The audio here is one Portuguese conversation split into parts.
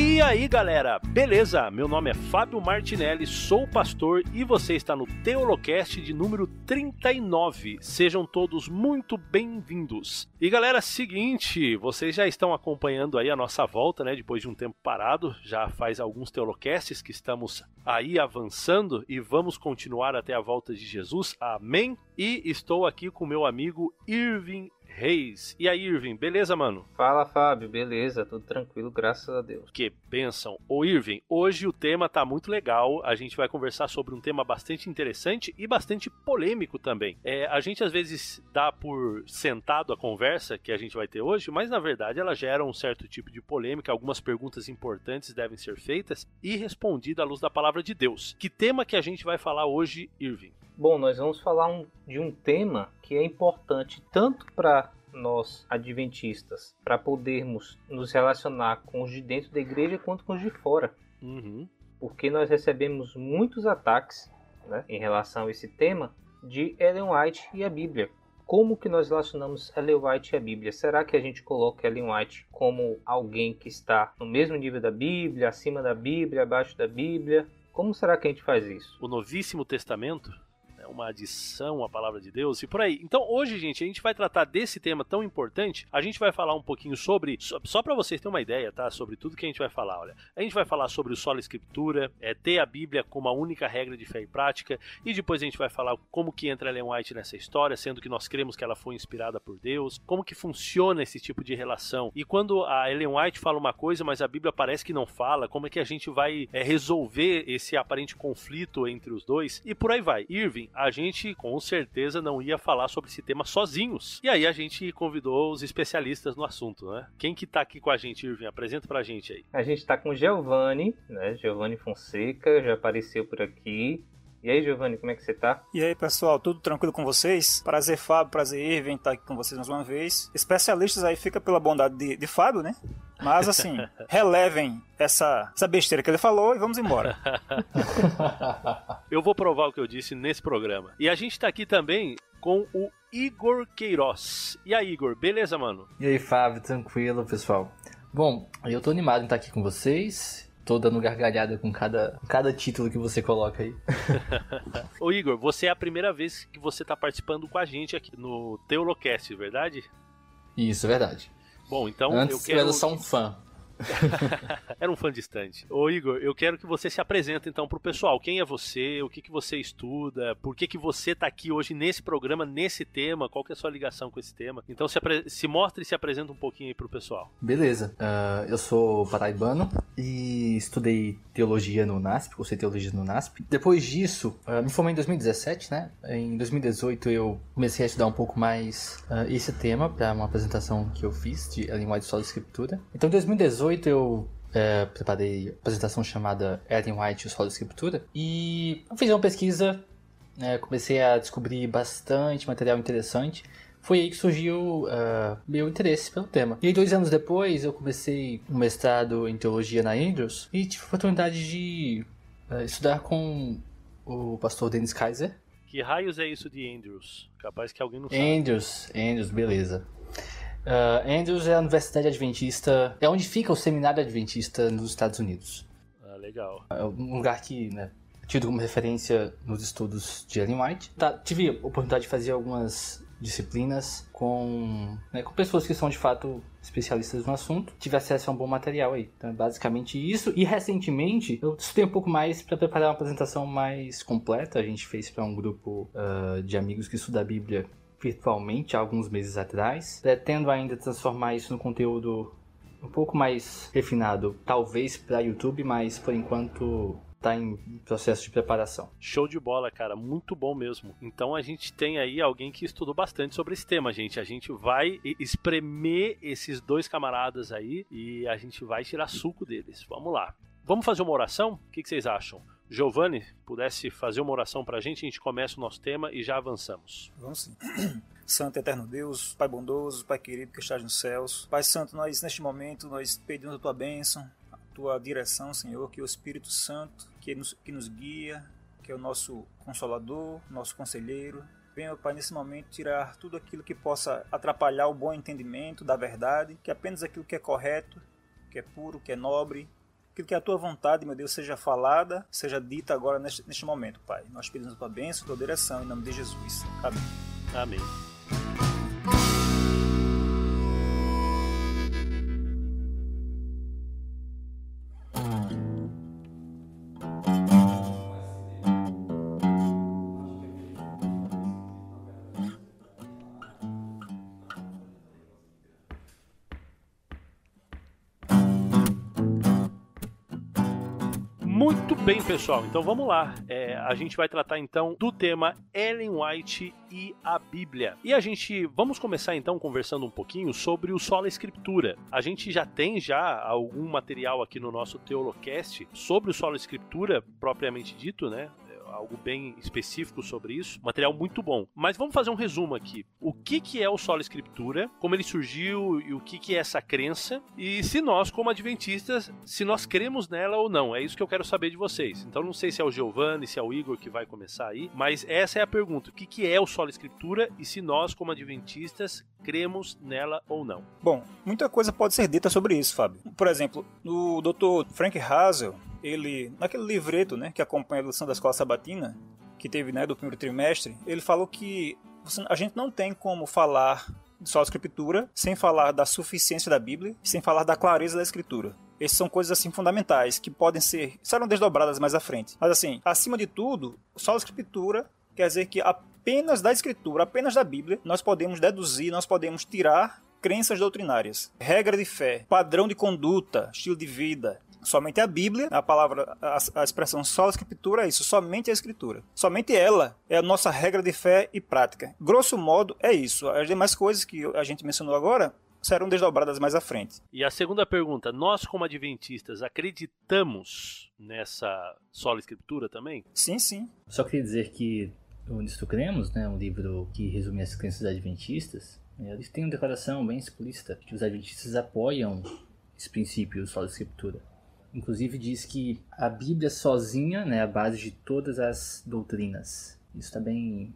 E aí galera, beleza? Meu nome é Fábio Martinelli, sou pastor e você está no Teolocast de número 39. Sejam todos muito bem-vindos. E galera, seguinte, vocês já estão acompanhando aí a nossa volta, né? Depois de um tempo parado, já faz alguns Teolocasts que estamos aí avançando e vamos continuar até a volta de Jesus. Amém? E estou aqui com meu amigo Irving Reis. E aí, Irving, beleza, mano? Fala, Fábio, beleza? Tudo tranquilo, graças a Deus. Que pensam. Ô, Irving, hoje o tema tá muito legal. A gente vai conversar sobre um tema bastante interessante e bastante polêmico também. É, a gente às vezes dá por sentado a conversa que a gente vai ter hoje, mas na verdade ela gera um certo tipo de polêmica. Algumas perguntas importantes devem ser feitas e respondidas à luz da palavra de Deus. Que tema que a gente vai falar hoje, Irving? Bom, nós vamos falar um, de um tema que é importante tanto para nós adventistas, para podermos nos relacionar com os de dentro da igreja quanto com os de fora. Uhum. Porque nós recebemos muitos ataques né, em relação a esse tema de Ellen White e a Bíblia. Como que nós relacionamos Ellen White e a Bíblia? Será que a gente coloca Ellen White como alguém que está no mesmo nível da Bíblia, acima da Bíblia, abaixo da Bíblia? Como será que a gente faz isso? O Novíssimo Testamento uma adição à palavra de Deus e por aí. Então hoje, gente, a gente vai tratar desse tema tão importante. A gente vai falar um pouquinho sobre, só, para vocês terem uma ideia, tá? Sobre tudo que a gente vai falar. Olha, a gente vai falar sobre o solo escritura, é ter a Bíblia como a única regra de fé e prática, e depois a gente vai falar como que entra Ellen White nessa história, sendo que nós cremos que ela foi inspirada por Deus, como que funciona esse tipo de relação. E quando a Ellen White fala uma coisa, mas a Bíblia parece que não fala, como é que a gente vai é, resolver esse aparente conflito entre os dois? E por aí vai. Irving, a gente com certeza não ia falar sobre esse tema sozinhos. E aí a gente convidou os especialistas no assunto, né? Quem que tá aqui com a gente, Irving? Apresenta pra gente aí. A gente tá com o Giovanni, né? Giovanni Fonseca, já apareceu por aqui. E aí, Giovanni, como é que você tá? E aí, pessoal, tudo tranquilo com vocês? Prazer, Fábio, prazer, Irving, estar aqui com vocês mais uma vez. Especialistas aí fica pela bondade de, de Fábio, né? Mas assim, relevem essa, essa besteira que ele falou e vamos embora. eu vou provar o que eu disse nesse programa. E a gente tá aqui também com o Igor Queiroz. E aí, Igor, beleza, mano? E aí, Fábio, tranquilo, pessoal? Bom, eu tô animado em estar aqui com vocês tô dando gargalhada com cada, cada título que você coloca aí. Ô Igor, você é a primeira vez que você tá participando com a gente aqui no Teolocast, verdade? Isso, verdade. Bom, então Antes eu quero... eu era só um fã. Era um fã distante. Ô Igor, eu quero que você se apresente então pro pessoal. Quem é você? O que, que você estuda? Por que, que você tá aqui hoje nesse programa, nesse tema? Qual que é a sua ligação com esse tema? Então se, se mostre e se apresenta um pouquinho aí pro pessoal. Beleza. Uh, eu sou paraibano e estudei teologia no NASP, cursei teologia no NASP. Depois disso, uh, me formei em 2017, né? Em 2018 eu comecei a estudar um pouco mais uh, esse tema para uma apresentação que eu fiz de Ellen White Solo Escritura. Então em 2018 2018 eu é, preparei apresentação chamada Ellen White e o Solo Escritura e fiz uma pesquisa, né, comecei a descobrir bastante material interessante. Foi aí que surgiu uh, meu interesse pelo tema. E aí, dois anos depois, eu comecei um mestrado em teologia na Andrews e tive a oportunidade de uh, estudar com o pastor Dennis Kaiser. Que raios é isso de Andrews? Capaz que alguém não sabe. Andrews, Andrews, beleza. Uh, Andrews é a Universidade Adventista, é onde fica o Seminário Adventista nos Estados Unidos. Ah, legal. É um lugar que, né, tido como referência nos estudos de Ellen White. Tá, tive a oportunidade de fazer algumas disciplinas com, né, com pessoas que são de fato especialistas no assunto. Tive acesso a um bom material aí. Então, basicamente isso. E recentemente eu estudei um pouco mais para preparar uma apresentação mais completa. A gente fez para um grupo uh, de amigos que estuda a Bíblia virtualmente há alguns meses atrás. Pretendo ainda transformar isso no conteúdo um pouco mais refinado, talvez para YouTube, mas por enquanto tá em processo de preparação. Show de bola, cara, muito bom mesmo. Então a gente tem aí alguém que estudou bastante sobre esse tema, gente. A gente vai espremer esses dois camaradas aí e a gente vai tirar suco deles. Vamos lá. Vamos fazer uma oração? O que, vocês acham? Giovanni, pudesse fazer uma oração para a gente, a gente começa o nosso tema e já avançamos. Vamos sim. Santo Eterno Deus, Pai bondoso, Pai querido que estás nos céus. Pai Santo, nós neste momento nós pedimos a tua bênção, a tua direção, Senhor, que o Espírito Santo que nos, que nos guia, que é o nosso consolador, nosso conselheiro, venha, Pai, nesse momento tirar tudo aquilo que possa atrapalhar o bom entendimento da verdade, que apenas aquilo que é correto, que é puro, que é nobre, aquilo que é a tua vontade, meu Deus, seja falada, seja dita agora neste, neste momento, Pai. Nós pedimos a tua bênção, tua direção, em nome de Jesus. Amém. Amém. Pessoal, então vamos lá. É, a gente vai tratar então do tema Ellen White e a Bíblia. E a gente vamos começar então conversando um pouquinho sobre o Sola Escritura. A gente já tem já algum material aqui no nosso Teolocast sobre o Sola Escritura propriamente dito, né? Algo bem específico sobre isso. Material muito bom. Mas vamos fazer um resumo aqui. O que, que é o Solo Escritura, como ele surgiu e o que, que é essa crença, e se nós, como adventistas, se nós cremos nela ou não. É isso que eu quero saber de vocês. Então não sei se é o Giovanni, se é o Igor que vai começar aí, mas essa é a pergunta. O que, que é o Solo Escritura e se nós, como adventistas, cremos nela ou não? Bom, muita coisa pode ser dita sobre isso, Fábio. Por exemplo, o Dr. Frank Hazel, ele, naquele livreto, né, que acompanha a lição da escola sabatina, que teve, né, do primeiro trimestre, ele falou que a gente não tem como falar só a escritura sem falar da suficiência da Bíblia, sem falar da clareza da escritura. Essas são coisas assim fundamentais que podem ser serão desdobradas mais à frente. Mas assim, acima de tudo, só a escritura quer dizer que apenas da escritura, apenas da Bíblia, nós podemos deduzir, nós podemos tirar crenças doutrinárias, regra de fé, padrão de conduta, estilo de vida, Somente a Bíblia, a palavra, a, a expressão só a escritura é isso, somente a escritura. Somente ela é a nossa regra de fé e prática. Grosso modo, é isso. As demais coisas que a gente mencionou agora serão desdobradas mais à frente. E a segunda pergunta: nós, como adventistas, acreditamos nessa sola escritura também? Sim, sim. Só queria dizer que o Nisto Cremos, né, um livro que resume as crenças adventistas, né, eles têm uma declaração bem explícita que os adventistas apoiam esse princípio, sola escritura inclusive diz que a Bíblia sozinha né, é a base de todas as doutrinas. Isso está bem,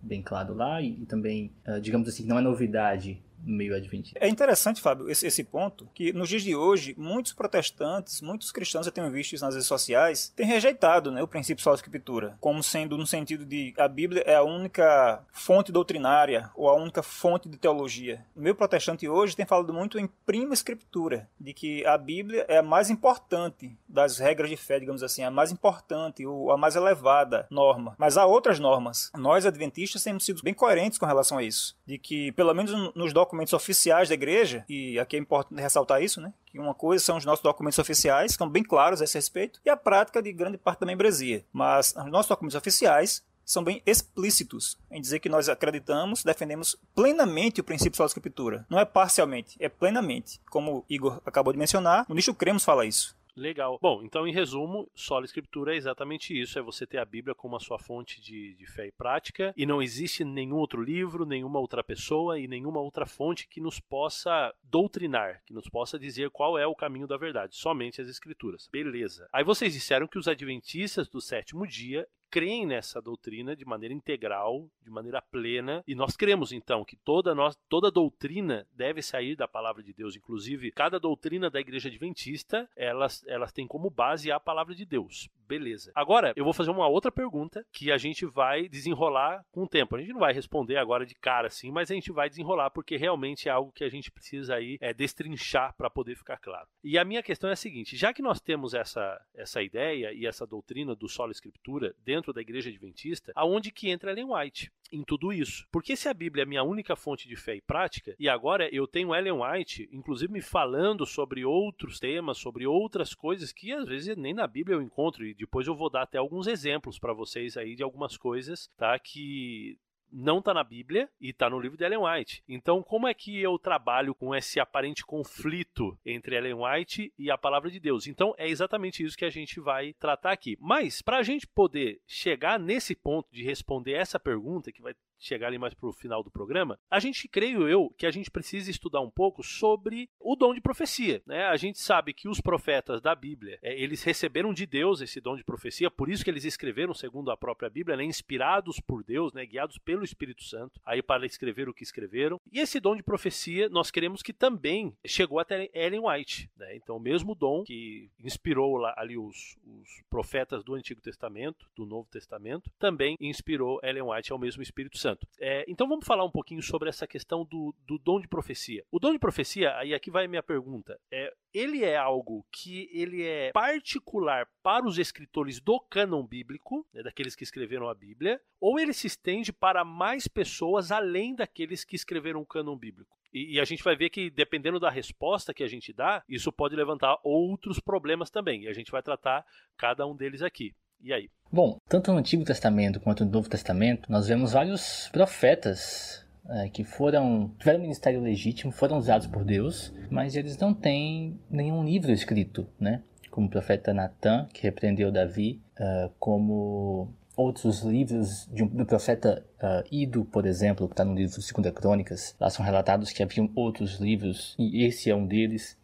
bem claro lá e, e também, uh, digamos assim, não é novidade meio adventista. É interessante, Fábio, esse, esse ponto, que nos dias de hoje, muitos protestantes, muitos cristãos, eu tenho visto isso nas redes sociais, têm rejeitado né, o princípio só da escritura, como sendo no sentido de a Bíblia é a única fonte doutrinária ou a única fonte de teologia. O meu protestante hoje tem falado muito em prima escritura, de que a Bíblia é a mais importante das regras de fé, digamos assim, a mais importante, ou a mais elevada norma. Mas há outras normas. Nós, adventistas, temos sido bem coerentes com relação a isso, de que, pelo menos nos documentos documentos oficiais da igreja, e aqui é importante ressaltar isso, né? Que uma coisa são os nossos documentos oficiais, que estão bem claros a esse respeito, e a prática de grande parte da membresia. Mas os nossos documentos oficiais são bem explícitos em dizer que nós acreditamos, defendemos plenamente o princípio da escritura. Não é parcialmente, é plenamente. Como Igor acabou de mencionar, no nicho cremos fala isso. Legal. Bom, então em resumo, sola escritura é exatamente isso: é você ter a Bíblia como a sua fonte de, de fé e prática, e não existe nenhum outro livro, nenhuma outra pessoa e nenhuma outra fonte que nos possa doutrinar, que nos possa dizer qual é o caminho da verdade, somente as escrituras. Beleza. Aí vocês disseram que os adventistas do sétimo dia creem nessa doutrina de maneira integral, de maneira plena, e nós cremos então que toda nós, toda doutrina deve sair da palavra de Deus, inclusive cada doutrina da igreja adventista, elas elas têm como base a palavra de Deus. Beleza. Agora, eu vou fazer uma outra pergunta que a gente vai desenrolar com o tempo. A gente não vai responder agora de cara assim, mas a gente vai desenrolar porque realmente é algo que a gente precisa aí é, destrinchar para poder ficar claro. E a minha questão é a seguinte: já que nós temos essa, essa ideia e essa doutrina do solo escritura dentro da igreja adventista, aonde que entra Ellen White? em tudo isso. Porque se a Bíblia é minha única fonte de fé e prática, e agora eu tenho Ellen White, inclusive me falando sobre outros temas, sobre outras coisas que às vezes nem na Bíblia eu encontro, e depois eu vou dar até alguns exemplos para vocês aí de algumas coisas, tá? Que não está na Bíblia e está no livro de Ellen White. Então, como é que eu trabalho com esse aparente conflito entre Ellen White e a palavra de Deus? Então, é exatamente isso que a gente vai tratar aqui. Mas, para a gente poder chegar nesse ponto de responder essa pergunta, que vai chegar ali mais pro final do programa, a gente, creio eu, que a gente precisa estudar um pouco sobre o dom de profecia. Né? A gente sabe que os profetas da Bíblia, é, eles receberam de Deus esse dom de profecia, por isso que eles escreveram, segundo a própria Bíblia, né? inspirados por Deus, né? guiados pelo Espírito Santo, aí para escrever o que escreveram. E esse dom de profecia, nós queremos que também chegou até Ellen White. Né? Então, o mesmo dom que inspirou lá, ali os, os profetas do Antigo Testamento, do Novo Testamento, também inspirou Ellen White ao mesmo Espírito Santo. É, então, vamos falar um pouquinho sobre essa questão do, do dom de profecia. O dom de profecia, aí aqui vai minha pergunta, é, ele é algo que ele é particular para os escritores do cânon bíblico, né, daqueles que escreveram a Bíblia, ou ele se estende para mais pessoas além daqueles que escreveram o cânon bíblico? E, a gente vai ver que, dependendo da resposta que a gente dá, isso pode levantar outros problemas também. E a gente vai tratar cada um deles aqui. E aí? Bom, tanto no Antigo Testamento quanto no Novo Testamento, nós vemos vários profetas é, que foram tiveram ministério legítimo, foram usados por Deus, mas eles não têm nenhum livro escrito, né? Como o profeta Natan, que repreendeu Davi, uh, como outros livros um, do profeta uh, Ido, por exemplo, que está no livro Segunda Crônicas. Lá são relatados que haviam outros livros e esse é um deles.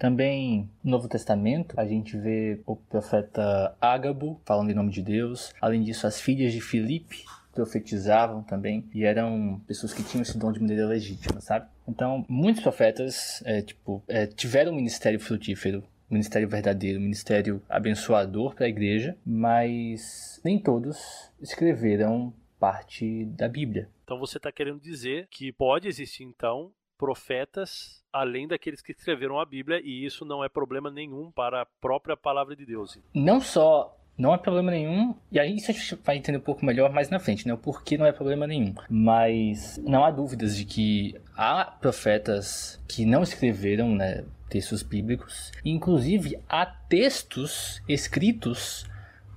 Também no Novo Testamento a gente vê o profeta Ágabo falando em nome de Deus. Além disso, as filhas de Filipe profetizavam também e eram pessoas que tinham esse dom de maneira legítima, sabe? Então, muitos profetas é, tipo, é, tiveram um ministério frutífero ministério verdadeiro, ministério abençoador para a igreja, mas nem todos escreveram parte da Bíblia. Então você está querendo dizer que pode existir então profetas além daqueles que escreveram a Bíblia e isso não é problema nenhum para a própria palavra de Deus. Não só não é problema nenhum, e aí isso a gente vai entender um pouco melhor mais na frente, né? O porquê não é problema nenhum. Mas não há dúvidas de que há profetas que não escreveram, né? textos bíblicos. Inclusive, há textos escritos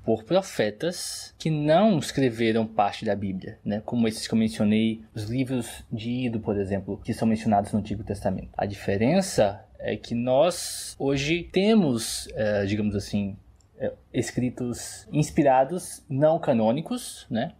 por profetas que não escreveram parte da Bíblia, né? como esses que eu mencionei, os livros de Ido, por exemplo, que são mencionados no Antigo Testamento. A diferença é que nós hoje temos, é, digamos assim, é, escritos inspirados, não canônicos, né?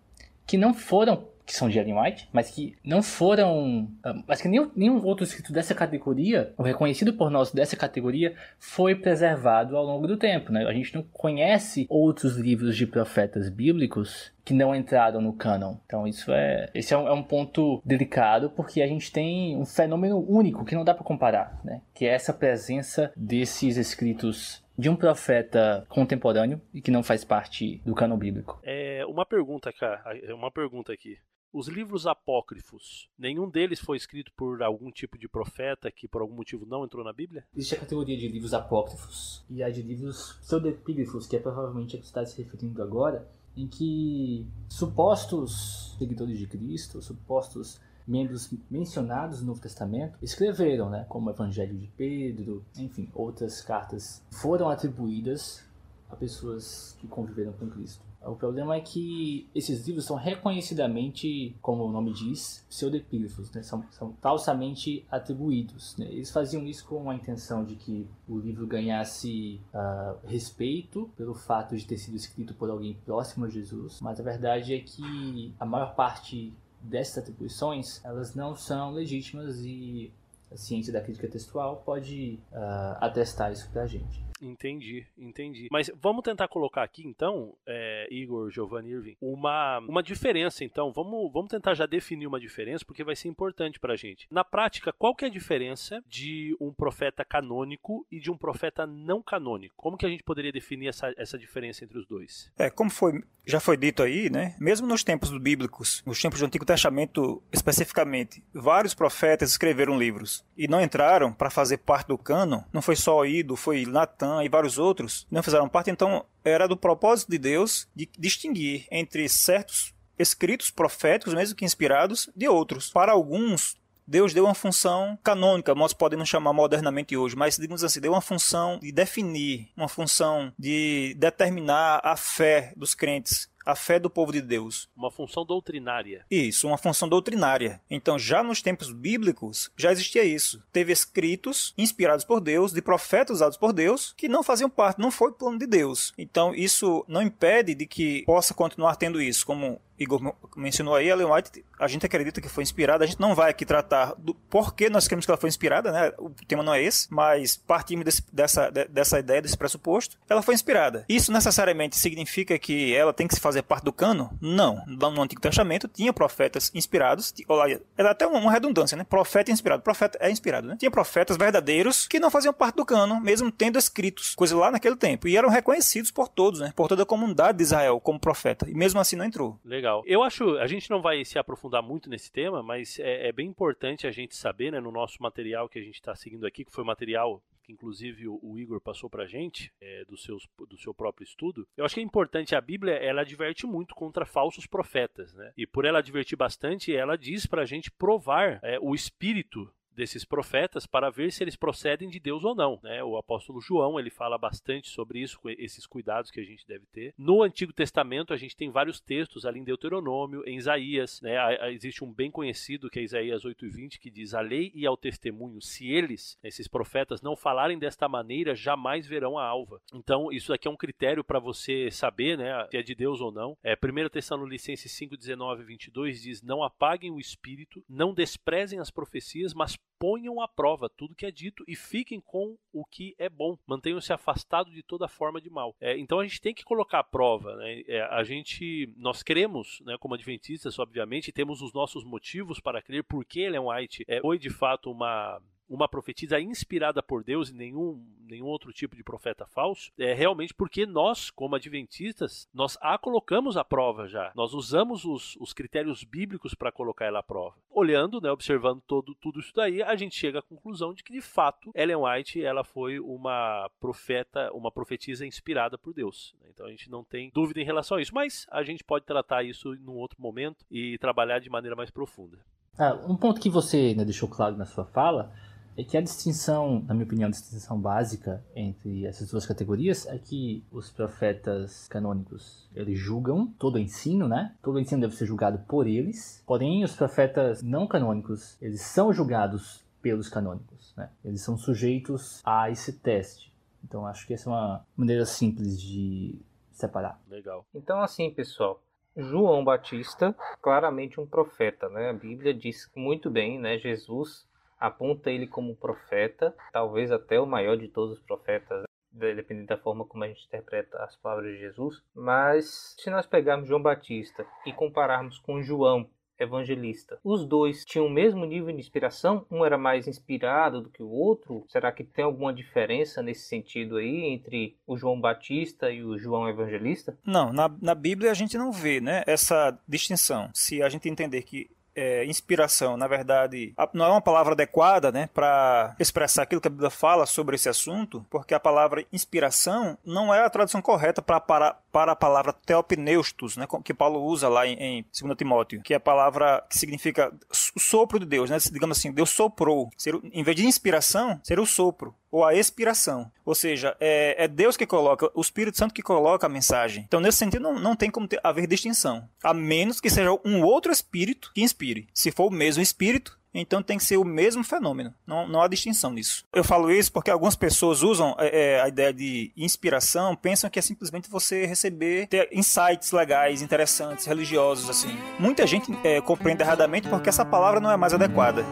que não foram que são de Ellen White, mas que não foram. Ah, mas que nenhum, nenhum outro escrito dessa categoria, ou reconhecido por nós dessa categoria, foi preservado ao longo do tempo. Né? A gente não conhece outros livros de profetas bíblicos que não entraram no canon. Então isso é, esse é um, é um, ponto delicado porque a gente tem um fenômeno único que não dá para comparar, né? Que é essa presença desses escritos de um profeta contemporâneo e que não faz parte do canon bíblico. É uma pergunta, cara, é uma pergunta aqui. Os livros apócrifos, nenhum deles foi escrito por algum tipo de profeta que por algum motivo não entrou na Bíblia? Existe a categoria de livros apócrifos e a de livros pseudepígrafos, que é provavelmente a que você está se referindo agora, em que supostos seguidores de Cristo, supostos membros mencionados no Novo Testamento escreveram, né, como o Evangelho de Pedro, enfim, outras cartas foram atribuídas a pessoas que conviveram com Cristo. O problema é que esses livros são reconhecidamente, como o nome diz, pseudepígrafos, né? são, são falsamente atribuídos. Né? Eles faziam isso com a intenção de que o livro ganhasse uh, respeito pelo fato de ter sido escrito por alguém próximo a Jesus, mas a verdade é que a maior parte dessas atribuições elas não são legítimas e a ciência da crítica textual pode uh, atestar isso para a gente. Entendi, entendi. Mas vamos tentar colocar aqui, então, é, Igor, Giovanni Irving, uma, uma diferença, então. Vamos, vamos tentar já definir uma diferença, porque vai ser importante pra gente. Na prática, qual que é a diferença de um profeta canônico e de um profeta não canônico? Como que a gente poderia definir essa, essa diferença entre os dois? É, como foi, já foi dito aí, né? Mesmo nos tempos bíblicos, nos tempos do Antigo Testamento especificamente, vários profetas escreveram livros e não entraram para fazer parte do cânon. Não foi só Ido, foi Natan, e vários outros não fizeram parte, então era do propósito de Deus de distinguir entre certos escritos proféticos, mesmo que inspirados, de outros. Para alguns, Deus deu uma função canônica, nós podemos chamar modernamente hoje, mas digamos assim, deu uma função de definir, uma função de determinar a fé dos crentes a fé do povo de Deus. Uma função doutrinária. Isso, uma função doutrinária. Então, já nos tempos bíblicos, já existia isso. Teve escritos inspirados por Deus, de profetas usados por Deus, que não faziam parte, não foi plano de Deus. Então, isso não impede de que possa continuar tendo isso, como Igor mencionou aí, Ellen White, a gente acredita que foi inspirada. A gente não vai aqui tratar do porquê nós queremos que ela foi inspirada, né? O tema não é esse, mas partimos desse, dessa, dessa ideia, desse pressuposto. Ela foi inspirada. Isso necessariamente significa que ela tem que se fazer parte do cano? Não. No Antigo Testamento tinha profetas inspirados. Era até uma redundância, né? Profeta inspirado. Profeta é inspirado, né? Tinha profetas verdadeiros que não faziam parte do cano, mesmo tendo escritos, coisa lá naquele tempo. E eram reconhecidos por todos, né? Por toda a comunidade de Israel como profeta. E mesmo assim não entrou. Legal. Eu acho, a gente não vai se aprofundar muito nesse tema, mas é, é bem importante a gente saber, né, no nosso material que a gente está seguindo aqui, que foi material que inclusive o, Igor passou pra gente, é, do, seus, do seu próprio estudo, eu acho que é importante, a Bíblia, ela adverte muito contra falsos profetas, né? E por ela advertir bastante, ela diz pra gente provar é, o espírito desses profetas para ver se eles procedem de Deus ou não. Né? O apóstolo João ele fala bastante sobre isso, esses cuidados que a gente deve ter. No Antigo Testamento a gente tem vários textos ali em Deuteronômio, em Isaías. Né? Existe um bem conhecido que é Isaías 8:20 que diz: a lei e ao testemunho, se eles, esses profetas, não falarem desta maneira, jamais verão a alva. Então isso aqui é um critério para você saber, né, se é de Deus ou não. É 1 Tessalonicenses 5:19 22 diz: não apaguem o espírito, não desprezem as profecias, mas ponham à prova tudo que é dito e fiquem com o que é bom. Mantenham-se afastados de toda forma de mal. É, então a gente tem que colocar à prova. Né? É, a gente, nós cremos, né, como adventistas, obviamente, temos os nossos motivos para crer porque Ellen White é, foi de fato uma uma profetisa inspirada por Deus e nenhum, nenhum outro tipo de profeta falso, é realmente porque nós, como adventistas, nós a colocamos à prova já. Nós usamos os, os critérios bíblicos para colocar ela à prova. Olhando, né, observando todo, tudo isso daí, a gente chega à conclusão de que, de fato, Ellen White ela foi uma profeta, uma profetisa inspirada por Deus. Então a gente não tem dúvida em relação a isso, mas a gente pode tratar isso num outro momento e trabalhar de maneira mais profunda. Ah, um ponto que você né, deixou claro na sua fala é que a distinção, na minha opinião, a distinção básica entre essas duas categorias é que os profetas canônicos, eles julgam todo o ensino, né? Todo o ensino deve ser julgado por eles. Porém, os profetas não canônicos, eles são julgados pelos canônicos, né? Eles são sujeitos a esse teste. Então, acho que essa é uma maneira simples de separar. Legal. Então, assim, pessoal, João Batista, claramente um profeta, né? A Bíblia diz muito bem, né? Jesus aponta ele como profeta, talvez até o maior de todos os profetas, dependendo da forma como a gente interpreta as palavras de Jesus. Mas se nós pegarmos João Batista e compararmos com João, evangelista. Os dois tinham o mesmo nível de inspiração? Um era mais inspirado do que o outro? Será que tem alguma diferença nesse sentido aí entre o João Batista e o João Evangelista? Não, na, na Bíblia a gente não vê né, essa distinção. Se a gente entender que é, inspiração, na verdade, não é uma palavra adequada né, para expressar aquilo que a Bíblia fala sobre esse assunto, porque a palavra inspiração não é a tradução correta para, para, a palavra teopneustos, né, que Paulo usa lá em, em 2 Timóteo, que é a palavra que significa o sopro de Deus, né, digamos assim, Deus soprou. Ser, em vez de inspiração, seria o sopro ou a expiração. Ou seja, é, é, Deus que coloca, o Espírito Santo que coloca a mensagem. Então, nesse sentido, não, não tem como ter, haver distinção. A menos que seja um outro Espírito que inspire. Se for o mesmo Espírito, então tem que ser o mesmo fenômeno. Não, não há distinção nisso. Eu falo isso porque algumas pessoas usam é, é a ideia de inspiração, pensam que é simplesmente você receber ter insights legais, interessantes, religiosos, assim. Muita gente é, compreende erradamente porque essa palavra não é mais adequada.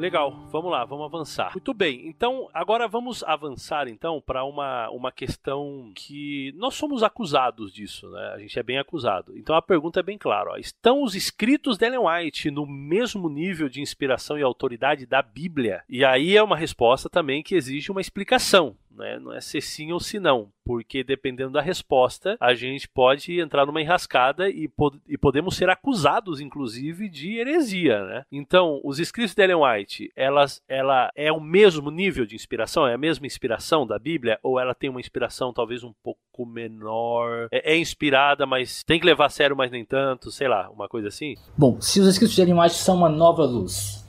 Legal, vamos lá, vamos avançar. Muito bem, então agora vamos avançar então para uma, uma questão que nós somos acusados disso, né? A gente é bem acusado. Então a pergunta é bem clara: ó. estão os escritos de Ellen White no mesmo nível de inspiração e autoridade da Bíblia? E aí é uma resposta também que exige uma explicação né? Não é ser sim ou se não, porque dependendo da resposta, a gente pode entrar numa enrascada e, pod e podemos ser acusados, inclusive, de heresia, né? Então, os escritos de Ellen White, elas, ela é o mesmo nível de inspiração? É a mesma inspiração da Bíblia? Ou ela tem uma inspiração talvez um pouco menor? É, é inspirada, mas tem que levar a sério, mas nem tanto? Sei lá, uma coisa assim? Bom, se os escritos de Ellen White são uma nova luz,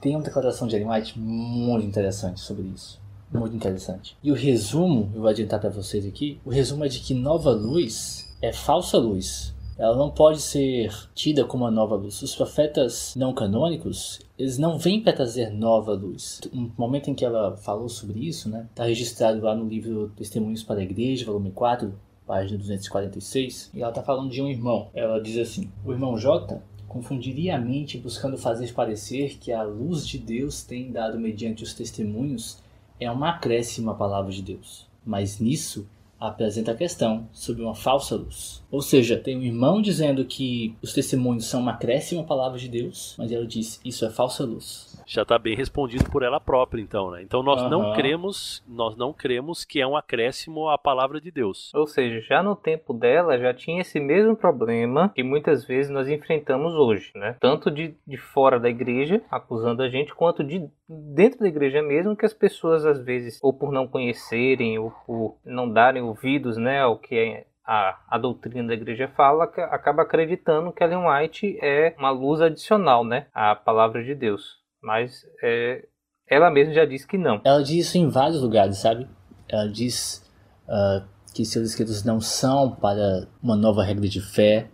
tem uma declaração de Ellen White muito interessante sobre isso muito interessante. E o resumo, eu vou adiantar para vocês aqui, o resumo é de que nova luz é falsa luz. Ela não pode ser tida como uma nova luz. Os profetas não canônicos, eles não vêm para trazer nova luz. No momento em que ela falou sobre isso, né, está registrado lá no livro Testemunhos para a Igreja, volume 4, página 246, e ela está falando de um irmão. Ela diz assim: O irmão J confundiria a mente buscando fazer parecer que a luz de Deus tem dado mediante os testemunhos é uma acréscima palavra de Deus. Mas nisso apresenta a questão sobre uma falsa luz. Ou seja, tem um irmão dizendo que os testemunhos são uma acréscima palavra de Deus, mas ela diz isso é falsa luz já está bem respondido por ela própria, então, né? Então nós uhum. não cremos, nós não cremos que é um acréscimo à palavra de Deus. Ou seja, já no tempo dela já tinha esse mesmo problema que muitas vezes nós enfrentamos hoje, né? Tanto de, de fora da igreja acusando a gente, quanto de dentro da igreja mesmo, que as pessoas às vezes, ou por não conhecerem, ou por não darem ouvidos, né, ao que é a, a doutrina da igreja fala, acaba acreditando que Ellen White é uma luz adicional, né, à palavra de Deus. Mas é, ela mesma já disse que não. Ela diz isso em vários lugares, sabe? Ela diz uh, que seus escritos não são para uma nova regra de fé.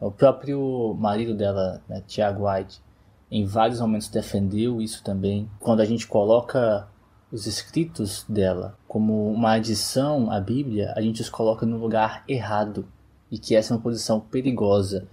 O próprio marido dela, né, Tiago White, em vários momentos defendeu isso também. Quando a gente coloca os escritos dela como uma adição à Bíblia, a gente os coloca no lugar errado e que essa é uma posição perigosa.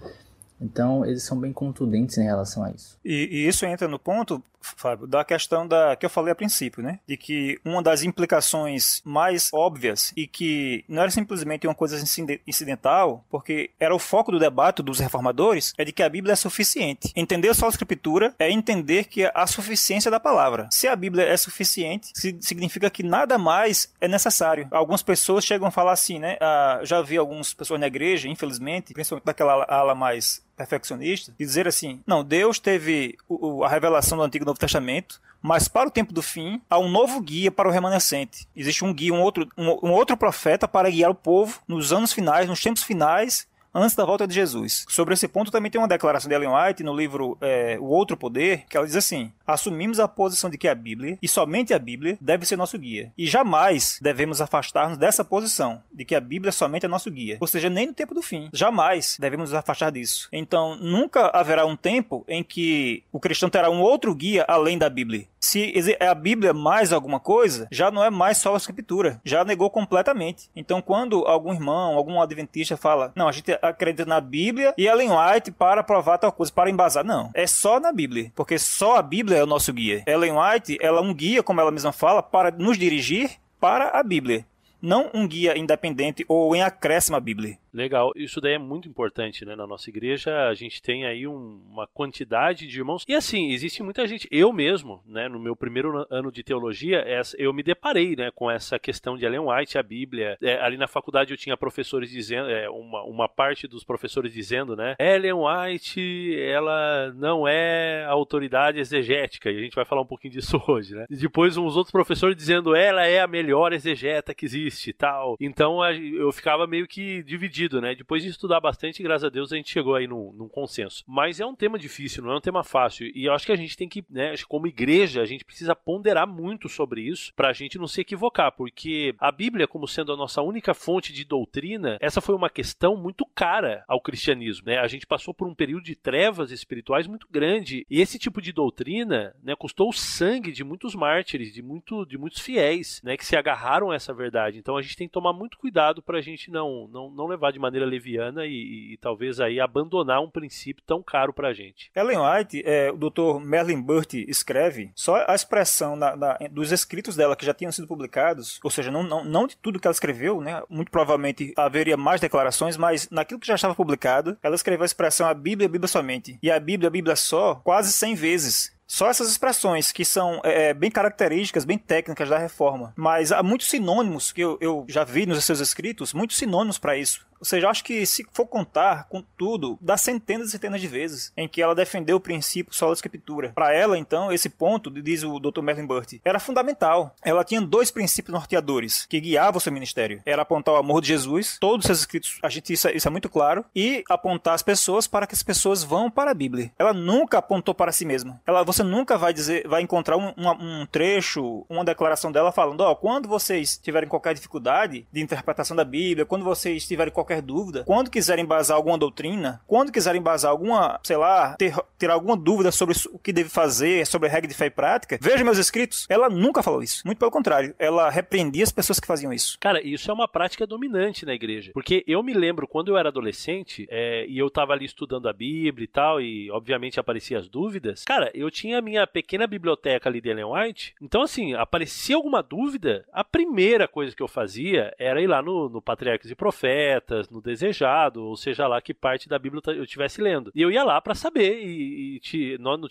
Então, eles são bem contundentes em relação a isso. E, e, isso entra no ponto, Fábio, da questão da que eu falei a princípio, né? De que uma das implicações mais óbvias e que não era simplesmente uma coisa incidental, porque era o foco do debate dos reformadores, é de que a Bíblia é suficiente. Entender só a escritura é entender que a suficiência da palavra. Se a Bíblia é suficiente, significa que nada mais é necessário. Algumas pessoas chegam a falar assim, né? Ah, já vi algumas pessoas na igreja, infelizmente, principalmente daquela ala mais perfeccionista, e dizer assim: não, Deus teve a revelação do Antigo Novo Testamento, mas para o tempo do fim há um novo guia para o remanescente. Existe um guia, um outro, um, um outro profeta para guiar o povo nos anos finais, nos tempos finais antes da volta de Jesus. Sobre esse ponto também tem uma declaração de Ellen White no livro é, O Outro Poder, que ela diz assim: assumimos a posição de que a Bíblia, e somente a Bíblia, deve ser nosso guia. E jamais devemos afastar-nos dessa posição, de que a Bíblia somente é nosso guia. Ou seja, nem no tempo do fim. Jamais devemos nos afastar disso. Então, nunca haverá um tempo em que o cristão terá um outro guia além da Bíblia. Se é a Bíblia mais alguma coisa, já não é mais só a Escritura. Já negou completamente. Então, quando algum irmão, algum adventista fala, não, a gente acredita na Bíblia e Ellen White para provar tal coisa, para embasar. Não, é só na Bíblia, porque só a Bíblia é o nosso guia. Ellen White, ela é um guia, como ela mesma fala, para nos dirigir para a Bíblia não um guia independente ou em acréscimo à Bíblia. Legal, isso daí é muito importante, né? Na nossa igreja a gente tem aí um, uma quantidade de irmãos. E assim, existe muita gente, eu mesmo, né, no meu primeiro ano de teologia, eu me deparei, né, com essa questão de Ellen White, a Bíblia. É, ali na faculdade eu tinha professores dizendo, é, uma, uma parte dos professores dizendo, né, Ellen White, ela não é autoridade exegética, e a gente vai falar um pouquinho disso hoje, né? E depois uns outros professores dizendo, ela é a melhor exegeta que existe e tal. Então eu ficava meio que dividido né? Depois de estudar bastante, graças a Deus, a gente chegou aí num, num, consenso. Mas é um tema difícil, não é um tema fácil. E eu acho que a gente tem que, né, como igreja, a gente precisa ponderar muito sobre isso para a gente não se equivocar, porque a Bíblia, como sendo a nossa única fonte de doutrina, essa foi uma questão muito cara ao cristianismo, né? A gente passou por um período de trevas espirituais muito grande e esse tipo de doutrina, né, custou o sangue de muitos mártires, de, muito, de muitos fiéis, né, que se agarraram a essa verdade. Então a gente tem que tomar muito cuidado para a gente não, não, não levar de maneira leviana e, e, e, talvez aí abandonar um princípio tão caro pra gente. Ellen White, é, o Dr. Merlin Burt escreve, só a expressão na, na, dos escritos dela que já tinham sido publicados, ou seja, não, não, não de tudo que ela escreveu, né? Muito provavelmente haveria mais declarações, mas naquilo que já estava publicado, ela escreveu a expressão a Bíblia, a Bíblia somente. E a Bíblia, a Bíblia só, quase 100 vezes. Só essas expressões que são é, é, bem características, bem técnicas da reforma. Mas há muitos sinônimos que eu, eu já vi nos seus escritos, muitos sinônimos para isso. Ou seja, acho que se for contar com tudo, dá centenas e centenas de vezes em que ela defendeu o princípio da escritura. Para ela, então, esse ponto, diz o Dr. Merlin Burt, era fundamental. Ela tinha dois princípios norteadores que guiavam o seu ministério. Era apontar o amor de Jesus, todos os seus escritos, a gente isso, é, isso é muito claro, e apontar as pessoas para que as pessoas vão para a Bíblia. Ela nunca apontou para si mesma. Ela, você nunca vai dizer, vai encontrar um, um, um trecho, uma declaração dela falando, ó, oh, quando vocês tiverem qualquer dificuldade de interpretação da Bíblia, quando vocês tiverem qualquer qualquer dúvida, quando quiserem embasar alguma doutrina, quando quiserem embasar alguma, sei lá, ter, ter alguma dúvida sobre o que deve fazer, sobre a regra de fé e prática, veja meus escritos. Ela nunca falou isso. Muito pelo contrário, ela repreendia as pessoas que faziam isso. Cara, isso é uma prática dominante na igreja. Porque eu me lembro quando eu era adolescente é, e eu tava ali estudando a Bíblia e tal, e obviamente apareciam as dúvidas. Cara, eu tinha a minha pequena biblioteca ali de Ellen White. Então, assim, aparecia alguma dúvida, a primeira coisa que eu fazia era ir lá no, no Patriarcas e Profetas, no Desejado, ou seja lá que parte da Bíblia eu estivesse lendo. E eu ia lá para saber e, e te, no, no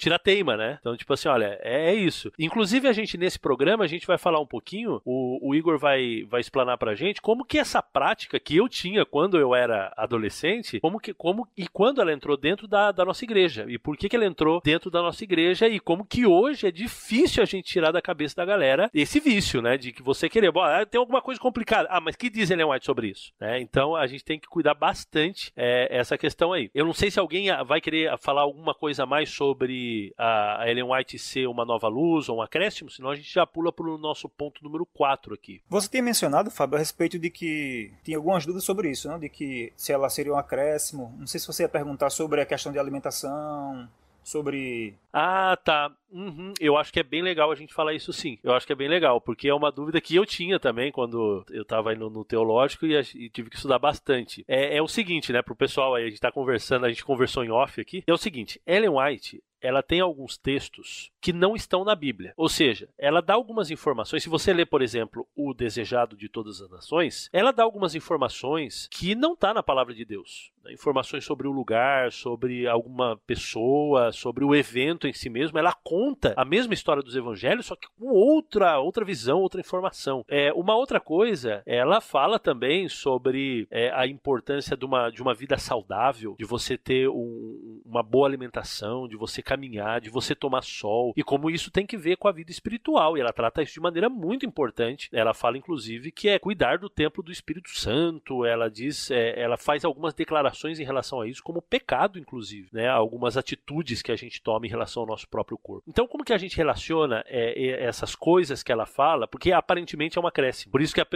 né? Então, tipo assim, olha, é, é, isso. Inclusive, a gente, nesse programa, a gente vai falar um pouquinho, o, o Igor vai, vai explanar pra gente como que essa prática que eu tinha quando eu era adolescente, como que, como e quando ela entrou dentro da, da nossa igreja. E por que, que ela entrou dentro da nossa igreja e como que hoje é difícil a gente tirar da cabeça da galera esse vício, né? De que você querer, bom, ah, tem alguma coisa complicada. Ah, mas que diz Ellen White sobre isso? Né? Então a gente tem que cuidar bastante é, essa questão aí. Eu não sei se alguém vai querer falar alguma coisa mais sobre a Ellen White ser uma nova luz ou um acréscimo, senão a gente já pula para o nosso ponto número 4 aqui. Você tinha mencionado, Fábio, a respeito de que tinha algumas dúvidas sobre isso, né? de que se ela seria um acréscimo. Não sei se você ia perguntar sobre a questão de alimentação, sobre. Ah, tá. Uhum. Eu acho que é bem legal a gente falar isso sim. Eu acho que é bem legal, porque é uma dúvida que eu tinha também quando eu estava no, no, teológico e, e, tive que estudar bastante. É, é, o seguinte, né, pro pessoal aí, a gente tá conversando, a gente conversou em off aqui. É o seguinte, Ellen White, ela tem alguns textos que não estão na Bíblia. Ou seja, ela dá algumas informações. Se você ler, por exemplo, O Desejado de Todas as Nações, ela dá algumas informações que não está na palavra de Deus. Né? Informações sobre o lugar, sobre alguma pessoa, sobre o evento em si mesmo. Ela conta a mesma história dos evangelhos, só que com outra, outra visão, outra informação. É, uma outra coisa, ela fala também sobre é, a importância de uma, de uma vida saudável, de você ter um, uma boa alimentação, de você caminhar, de você tomar sol, e como isso tem que ver com a vida espiritual. E ela trata isso de maneira muito importante. Ela fala, inclusive, que é cuidar do templo do Espírito Santo. Ela diz, é, ela faz algumas declarações em relação a isso, como pecado, inclusive, né? Algumas atitudes que a gente toma em relação ao nosso próprio corpo. Então, como que a gente relaciona é, essas coisas que ela fala? Porque aparentemente é uma crescimento. Por isso que a,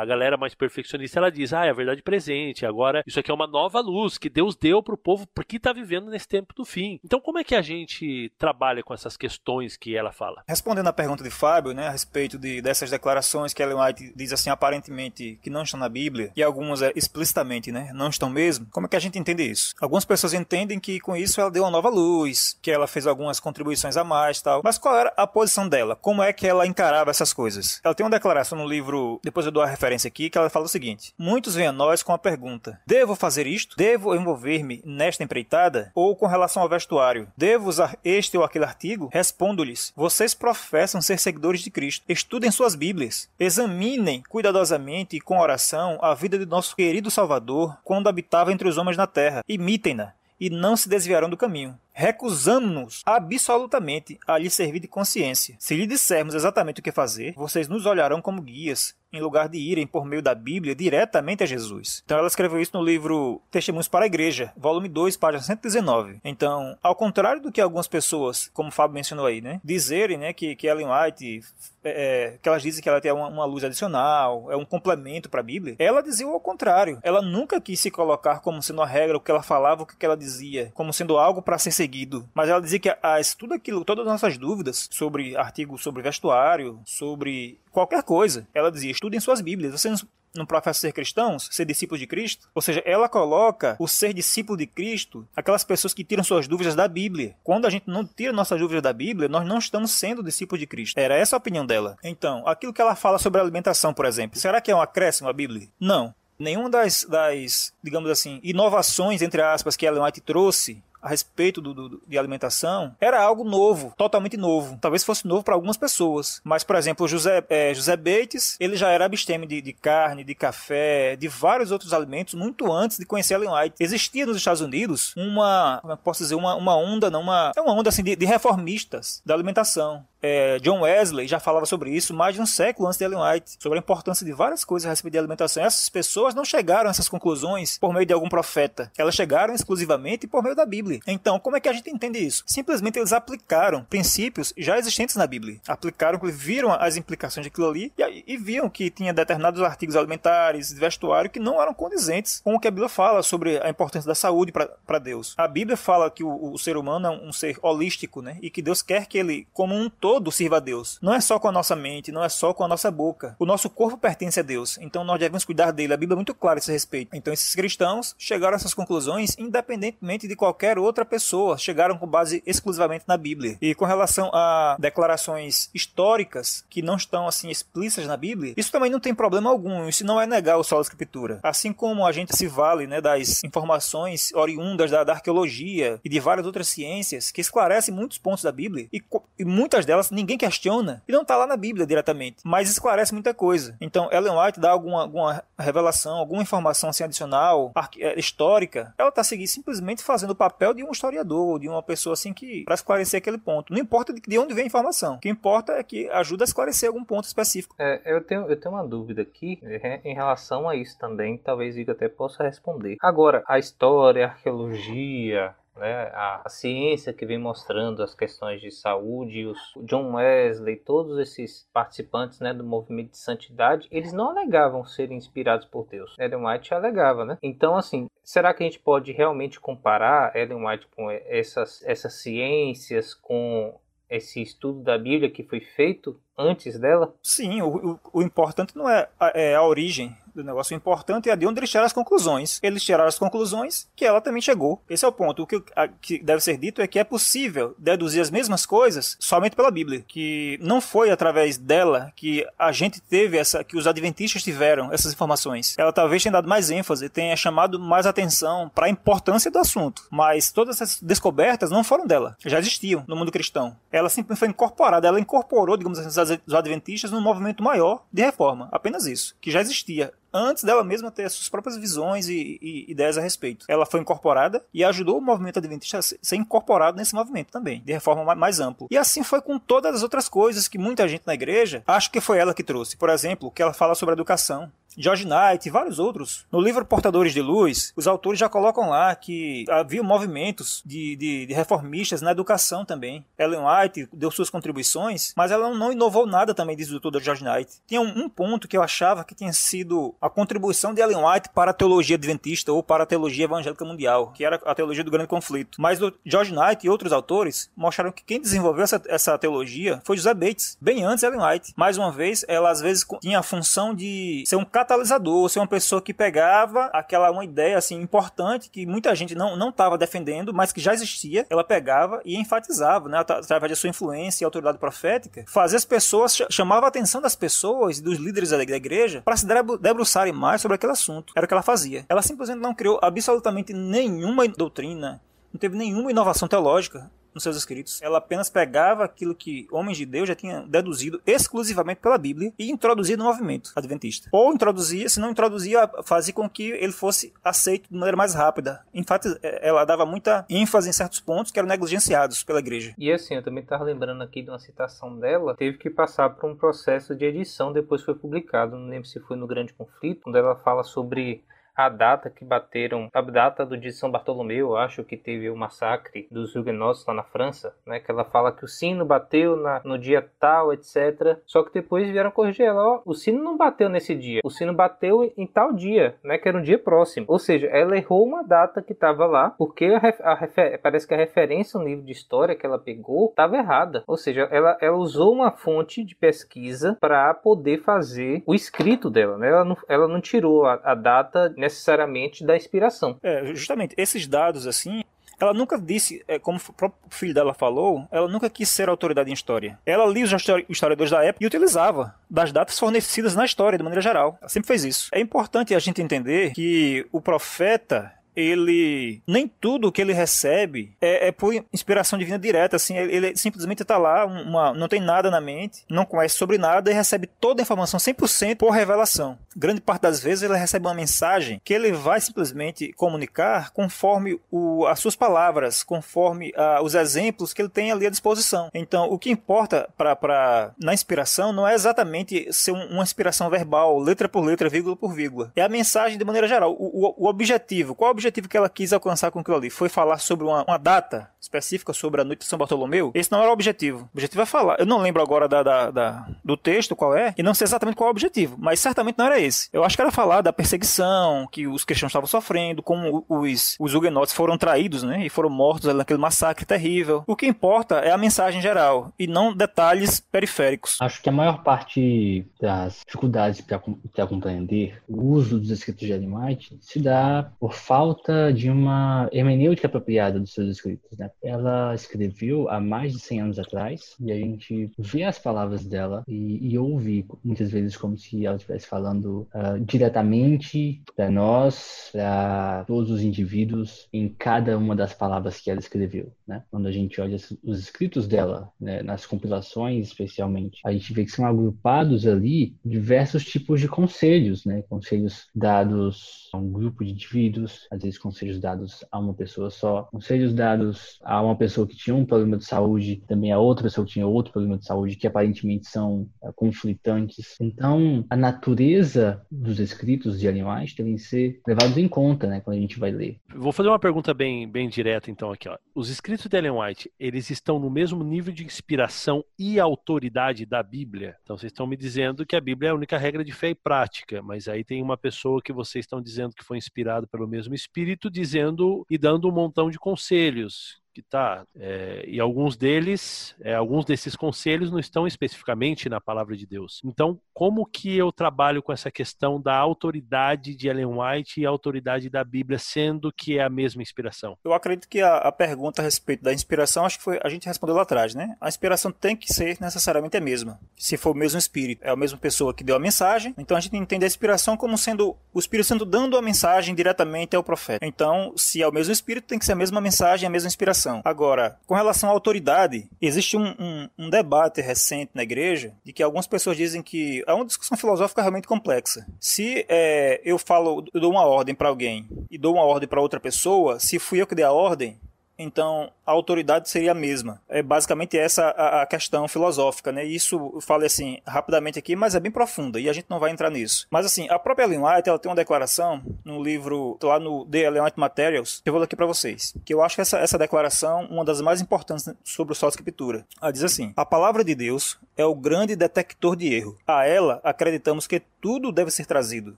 a galera mais perfeccionista ela diz, ah, é a verdade presente. Agora, isso aqui é uma nova luz que Deus deu para o povo porque está vivendo nesse tempo do fim. Então, como é que a gente trabalha com essas questões que ela fala. Respondendo à pergunta de Fábio, né, a respeito de, dessas declarações que Ellen White diz assim, aparentemente que não estão na Bíblia, e algumas é, explicitamente, né, não estão mesmo, como é que a gente entende isso? Algumas pessoas entendem que com isso ela deu uma nova luz, que ela fez algumas contribuições a mais tal. Mas qual era a posição dela? Como é que ela encarava essas coisas? Ela tem uma declaração no livro, depois eu dou a referência aqui, que ela fala o seguinte: Muitos vêm a nós com a pergunta: Devo fazer isto? Devo envolver-me nesta empreitada? Ou com relação ao vestuário? Devo usar este ou aquele artigo? Respondo-lhes: Vocês professam ser seguidores de Cristo. Estudem suas Bíblias. Examinem cuidadosamente e com oração a vida de nosso querido Salvador quando habitava entre os homens na terra. Imitem-na e não se desviarão do caminho. Recusamos-nos absolutamente a lhe servir de consciência. Se lhe dissermos exatamente o que fazer, vocês nos olharão como guias em lugar de irem por meio da Bíblia diretamente a Jesus. Então ela escreveu isso no livro Testemunhos para a Igreja, volume 2, página 119. Então, ao contrário do que algumas pessoas, como o Fábio mencionou aí, né, dizerem, né, que, que Ellen White, é, é que elas dizem que ela tem uma, uma luz adicional, é um complemento para a Bíblia, ela dizia o contrário. Ela nunca quis se colocar como sendo a regra, o que ela falava, o que ela dizia, como sendo algo para ser seguido. Mas ela dizia que as, tudo aquilo, todas as nossas dúvidas sobre artigos sobre vestuário, sobre qualquer coisa, ela dizia, estudem suas Bíblias. Você não professa ser cristãos, ser discípulos de Cristo? Ou seja, ela coloca o ser discípulo de Cristo, aquelas pessoas que tiram suas dúvidas da Bíblia. Quando a gente não tira nossas dúvidas da Bíblia, nós não estamos sendo discípulos de Cristo. Era essa a opinião dela. Então, aquilo que ela fala sobre alimentação, por exemplo, será que é um acréscimo à Bíblia? Não. Nenhuma das, das, digamos assim, inovações, entre aspas, que Ellen White trouxe a respeito do, do, de alimentação era algo novo, totalmente novo. Talvez fosse novo para algumas pessoas. Mas, por exemplo, José, é, José Bates, ele já era abstêmio de, de, carne, de café, de vários outros alimentos muito antes de conhecer Ellen White. Existia nos Estados Unidos uma, como é posso dizer, uma, uma onda, não, uma, é uma onda assim de, de reformistas da alimentação é, John Wesley já falava sobre isso mais de um século antes de Ellen White, sobre a importância de várias coisas a respeito de alimentação. Essas pessoas não chegaram a essas conclusões por meio de algum profeta, elas chegaram exclusivamente por meio da Bíblia. Então, como é que a gente entende isso? Simplesmente eles aplicaram princípios já existentes na Bíblia, aplicaram, viram as implicações daquilo ali e, e viam que tinha determinados artigos alimentares, de vestuário que não eram condizentes com o que a Bíblia fala sobre a importância da saúde para Deus. A Bíblia fala que o, o ser humano é um ser holístico, né? E que Deus quer que ele, como um todo, sirva a Deus. Não é só com a nossa mente, não é só com a nossa boca. O nosso corpo pertence a Deus, então nós devemos cuidar dele. A Bíblia é muito clara a esse respeito. Então esses cristãos chegaram a essas conclusões independentemente de qualquer outra pessoa, chegaram com base exclusivamente na Bíblia. E com relação a declarações históricas que não estão assim explícitas na Bíblia, isso também não tem problema algum. Isso não é negar o solo da escritura. Assim como a gente se vale né, das informações oriundas da, da arqueologia e de várias outras ciências que esclarecem muitos pontos da Bíblia e, e muitas delas ninguém questiona e não está lá na Bíblia diretamente, mas esclarece muita coisa. Então, Ellen White dá alguma, alguma revelação, alguma informação assim, adicional, é, histórica, ela está seguindo simplesmente fazendo o papel de um historiador, de uma pessoa assim que para esclarecer aquele ponto. Não importa de, de onde vem a informação, o que importa é que ajuda a esclarecer algum ponto específico. É, eu, tenho, eu tenho uma dúvida aqui é, em relação a isso também, talvez Igor até possa responder. Agora, a história, a arqueologia, né, a, a, ciência que vem mostrando as questões de saúde, os John Wesley, todos esses participantes né, do movimento de santidade, eles não alegavam serem inspirados por Deus. Ellen White alegava, né? Então, assim, será que a gente pode realmente comparar Ellen White com essas, essas ciências, com esse estudo da Bíblia que foi feito antes dela? Sim, o, o, o importante não é a, é a origem do negócio. O importante é de onde eles tiraram as conclusões. Eles tiraram as conclusões que ela também chegou. Esse é o ponto. O que, a, que deve ser dito é que é possível deduzir as mesmas coisas somente pela Bíblia. Que não foi através dela que a gente teve essa, que os adventistas tiveram essas informações. Ela talvez tenha dado mais ênfase, tenha chamado mais atenção para a importância do assunto. Mas todas essas descobertas não foram dela. Já existiam no mundo cristão. Ela simplesmente foi incorporada. Ela incorporou, digamos assim, os adventistas num movimento maior de reforma. Apenas isso. Que já existia antes dela mesma ter as suas próprias visões e, e, ideias a respeito. Ela foi incorporada e ajudou o movimento adventista a ser incorporado nesse movimento também, de reforma mais ampla. E assim foi com todas as outras coisas que muita gente na igreja acha que foi ela que trouxe. Por exemplo, que ela fala sobre a educação. George Knight e vários outros. No livro Portadores de Luz, os autores já colocam lá que havia movimentos de, de, de reformistas na educação também. Ellen White deu suas contribuições, mas ela não inovou nada também, diz o doutor George Knight. Tinha um, um, ponto que eu achava que tinha sido a contribuição de Ellen White para a teologia adventista ou para a teologia evangélica mundial, que era a teologia do grande conflito. Mas o George Knight e outros autores mostraram que quem desenvolveu essa, essa teologia foi José Bates, bem antes Ellen White. Mais uma vez, ela às vezes tinha a função de ser um catalisador, ser uma pessoa que pegava aquela uma ideia assim importante que muita gente não não estava defendendo, mas que já existia, ela pegava e enfatizava, né, através da sua influência e autoridade profética, fazia as pessoas chamava a atenção das pessoas e dos líderes da igreja para se debruçarem mais sobre aquele assunto. Era o que ela fazia. Ela simplesmente não criou absolutamente nenhuma doutrina, não teve nenhuma inovação teológica nos seus escritos. Ela apenas pegava aquilo que homens de Deus já tinham deduzido exclusivamente pela Bíblia e introduzia no movimento adventista. Ou introduzia, se não introduzia, fazia com que ele fosse aceito de maneira mais rápida. Em fato, é, ela dava muita ênfase em certos pontos que eram negligenciados pela igreja. E assim, eu também estava lembrando aqui de uma citação dela, teve que passar por um processo de edição, depois foi publicado, não lembro se foi no Grande Conflito, quando ela fala sobre a data que bateram, a data do dia de São Bartolomeu, eu acho que teve o massacre dos huguenotes lá na França, né? Que ela fala que o sino bateu na, no dia tal, etc. Só que depois vieram corrigir ela, ó, o sino não bateu nesse dia, o sino bateu em tal dia, né? Que era um dia próximo. Ou seja, ela errou uma data que estava lá, porque a, a parece que a referência no livro de história que ela pegou estava errada. Ou seja, ela, ela usou uma fonte de pesquisa para poder fazer o escrito dela, né? Ela não, ela não tirou a, a data né, necessariamente da inspiração. É, justamente, esses dados assim, ela nunca disse, é, como o próprio filho dela falou, ela nunca quis ser autoridade em história. Ela lia os historiadores da época e utilizava das datas fornecidas na história, de maneira geral. Ela sempre fez isso. É importante a gente entender que o profeta ele nem tudo que ele recebe é, é por inspiração divina direta, assim, ele, ele simplesmente está lá, uma, não tem nada na mente, não conhece sobre nada e recebe toda a informação 100% por revelação. Grande parte das vezes ele recebe uma mensagem que ele vai simplesmente comunicar conforme o, as suas palavras, conforme uh, os exemplos que ele tem ali à disposição. Então, o que importa para na inspiração não é exatamente ser um, uma inspiração verbal, letra por letra, vírgula por vírgula. É a mensagem de maneira geral. O, o, o objetivo, qual é o objetivo que ela quis alcançar com aquilo ali? Foi falar sobre uma, uma data específica sobre a noite de São Bartolomeu? Esse não era o objetivo. O objetivo é falar. Eu não lembro agora da, da, da, do texto qual é, e não sei exatamente qual é o objetivo, mas certamente não era esse. Eu acho que era falar da perseguição que os cristãos estavam sofrendo, como os, os huguenotes foram traídos, né, e foram mortos naquele massacre terrível. O que importa é a mensagem geral, e não detalhes periféricos. Acho que a maior parte das dificuldades para compreender o uso dos escritos de White se dá por falta de uma hermenêutica apropriada dos seus escritos, né? Ela escreveu há mais de 100 anos atrás e a gente vê as palavras dela e, e ouve muitas vezes como se ela estivesse falando uh, diretamente para nós, para todos os indivíduos em cada uma das palavras que ela escreveu, né? Quando a gente olha os escritos dela, né, nas compilações especialmente, a gente vê que são agrupados ali diversos tipos de conselhos, né? Conselhos dados a um grupo de indivíduos, às vezes conselhos dados a uma pessoa só, conselhos dados a uma pessoa que tinha um problema de saúde, também a outra pessoa que tinha outro problema de saúde, que aparentemente são uh, conflitantes. Então, a natureza dos escritos de White devem ser levados em conta, né, quando a gente vai ler. Vou fazer uma pergunta bem, bem direta, então, aqui. Ó. Os escritos de Ellen White, eles estão no mesmo nível de inspiração e autoridade da Bíblia? Então, vocês estão me dizendo que a Bíblia é a única regra de fé e prática, mas aí tem uma pessoa que vocês estão dizendo que foi inspirado pelo mesmo Espírito, dizendo e dando um montão de conselhos que tá. É, e alguns deles, é, alguns desses conselhos não estão especificamente na palavra de Deus. Então, como que eu trabalho com essa questão da autoridade de Ellen White e a autoridade da Bíblia, sendo que é a mesma inspiração? Eu acredito que a, a pergunta a respeito da inspiração, acho que foi a gente respondeu lá atrás, né? A inspiração tem que ser necessariamente a mesma. Se for o mesmo espírito, é a mesma pessoa que deu a mensagem, então a gente entende a inspiração como sendo o Espírito Santo dando a mensagem diretamente ao profeta. Então, se é o mesmo espírito, tem que ser a mesma mensagem, a mesma inspiração. Agora, com relação à autoridade, existe um, um, um, debate recente na igreja de que algumas pessoas dizem que é uma discussão filosófica realmente complexa. Se é, eu falo, eu dou uma ordem para alguém e dou uma ordem para outra pessoa, se fui eu que dei a ordem, então a autoridade seria a mesma. É basicamente essa a, questão filosófica, né? Isso eu falei assim rapidamente aqui, mas é bem profunda e a gente não vai entrar nisso. Mas assim, a própria Ellen White, ela tem uma declaração no livro lá no The Ellen White Materials, que eu vou ler aqui para vocês, que eu acho que essa, essa declaração uma das mais importantes sobre o só escritura. Ela diz assim: "A palavra de Deus é o grande detector de erro. A ela acreditamos que tudo deve ser trazido.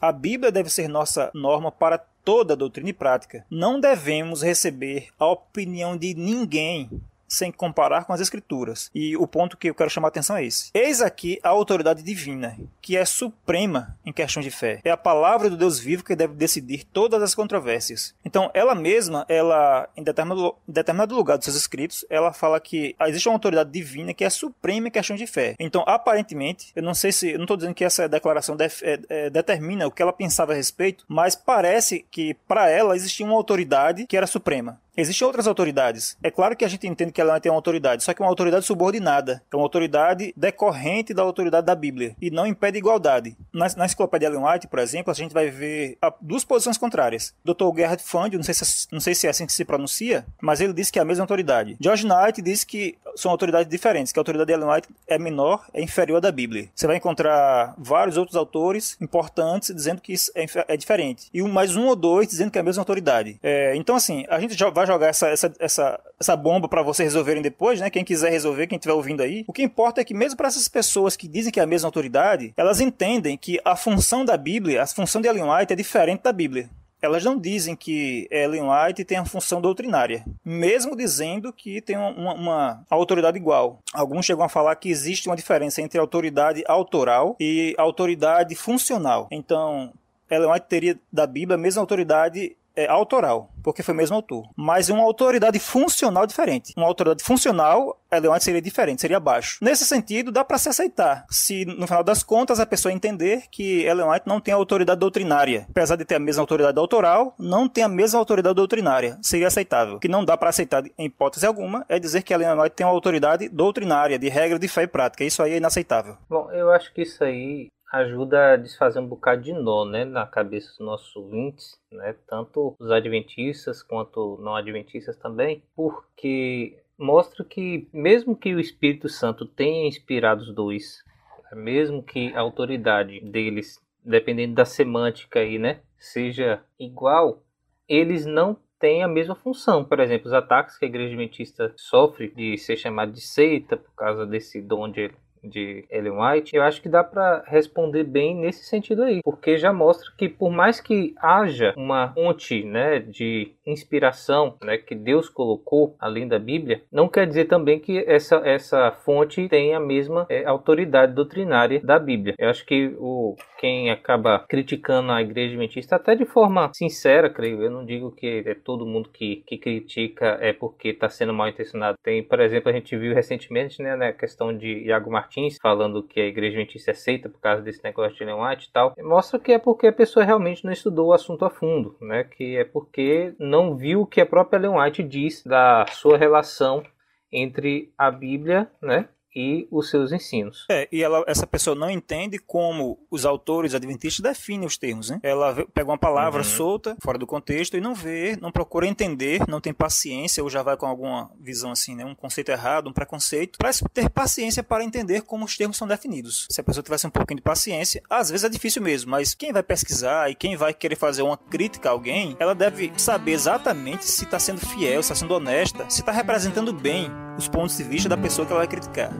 A Bíblia deve ser nossa norma para toda doutrina e prática. Não devemos receber a opinião de ninguém sem comparar com as escrituras. E o ponto que eu quero chamar a atenção é esse. Eis aqui a autoridade divina, que é suprema em questões de fé. É a palavra do Deus vivo que deve decidir todas as controvérsias. Então, ela mesma, ela em determinado, em determinado lugar dos seus escritos, ela fala que existe uma autoridade divina que é suprema em questões de fé. Então, aparentemente, eu não sei se, eu não estou dizendo que essa declaração def, é, é, determina o que ela pensava a respeito, mas parece que para ela existia uma autoridade que era suprema. Existem outras autoridades. É claro que a gente entende que ela tem uma autoridade, só que é uma autoridade subordinada. É uma autoridade decorrente da autoridade da Bíblia e não impede igualdade. Na, na enciclopédia Ellen White, por exemplo, a gente vai ver a, duas posições contrárias. Dr. Gerhard Fund, não sei, se, não sei se é assim que se pronuncia, mas ele diz que é a mesma autoridade. George Knight diz que são autoridades diferentes, que a autoridade de Ellen White é menor, é inferior à da Bíblia. Você vai encontrar vários outros autores importantes dizendo que isso é, é diferente. E um, mais um ou dois dizendo que é a mesma autoridade. É, então, assim, a gente já vai jogar essa, essa, essa, essa bomba para vocês resolverem depois, né? Quem quiser resolver, quem estiver ouvindo aí. O que importa é que, mesmo para essas pessoas que dizem que é a mesma autoridade, elas entendem que a função da Bíblia, a função de Ellen White é diferente da Bíblia elas não dizem que Ellen White tem a função doutrinária, mesmo dizendo que tem uma, uma, autoridade igual. Alguns chegam a falar que existe uma diferença entre autoridade autoral e autoridade funcional. Então, Ellen White teria da Bíblia a mesma autoridade é, autoral, porque foi o mesmo autor, mas uma autoridade funcional diferente. Uma autoridade funcional, Ellen White seria diferente, seria abaixo. Nesse sentido, dá para se aceitar, se no final das contas a pessoa entender que Ellen White não tem autoridade doutrinária. Apesar de ter a mesma autoridade autoral, não tem a mesma autoridade doutrinária. Seria aceitável. O que não dá para aceitar em hipótese alguma é dizer que Ellen White tem uma autoridade doutrinária, de regra de fé e prática. Isso aí é inaceitável. Bom, eu acho que isso aí ajuda a desfazer um bocado de nó, né, na cabeça dos nossos ouvintes, né, tanto os adventistas quanto não adventistas também, porque mostra que mesmo que o Espírito Santo tenha inspirado os dois, mesmo que a autoridade deles, dependendo da semântica aí, né, seja igual, eles não têm a mesma função. Por exemplo, os ataques que a igreja adventista sofre de ser chamada de seita por causa desse dom de de Ellen White, eu acho que dá para responder bem nesse sentido aí, porque já mostra que por mais que haja uma fonte, né, de inspiração, né, que Deus colocou além da Bíblia, não quer dizer também que essa essa fonte tenha a mesma é, autoridade doutrinária da Bíblia. Eu acho que o quem acaba criticando a igreja adventista até de forma sincera, creio, eu não digo que é todo mundo que, que critica é porque está sendo mal intencionado. Tem, por exemplo, a gente viu recentemente, né, na questão de Iago Martins Martins falando que a igreja adventista aceita por causa desse negócio de Ellen White e tal, mostra que é porque a pessoa realmente não estudou o assunto a fundo, né? Que é porque não viu o que a própria Ellen White diz da sua relação entre a Bíblia, né, e os seus ensinos. É, e ela, essa pessoa não entende como os autores adventistas definem os termos, né? Ela pega uma palavra uhum. solta, fora do contexto, e não vê, não procura entender, não tem paciência, ou já vai com alguma visão assim, né? Um conceito errado, um preconceito, para ter paciência para entender como os termos são definidos. Se a pessoa tivesse um pouquinho de paciência, às vezes é difícil mesmo, mas quem vai pesquisar e quem vai querer fazer uma crítica a alguém, ela deve saber exatamente se está sendo fiel, se está sendo honesta, se está representando bem os pontos de vista da pessoa que ela vai criticar.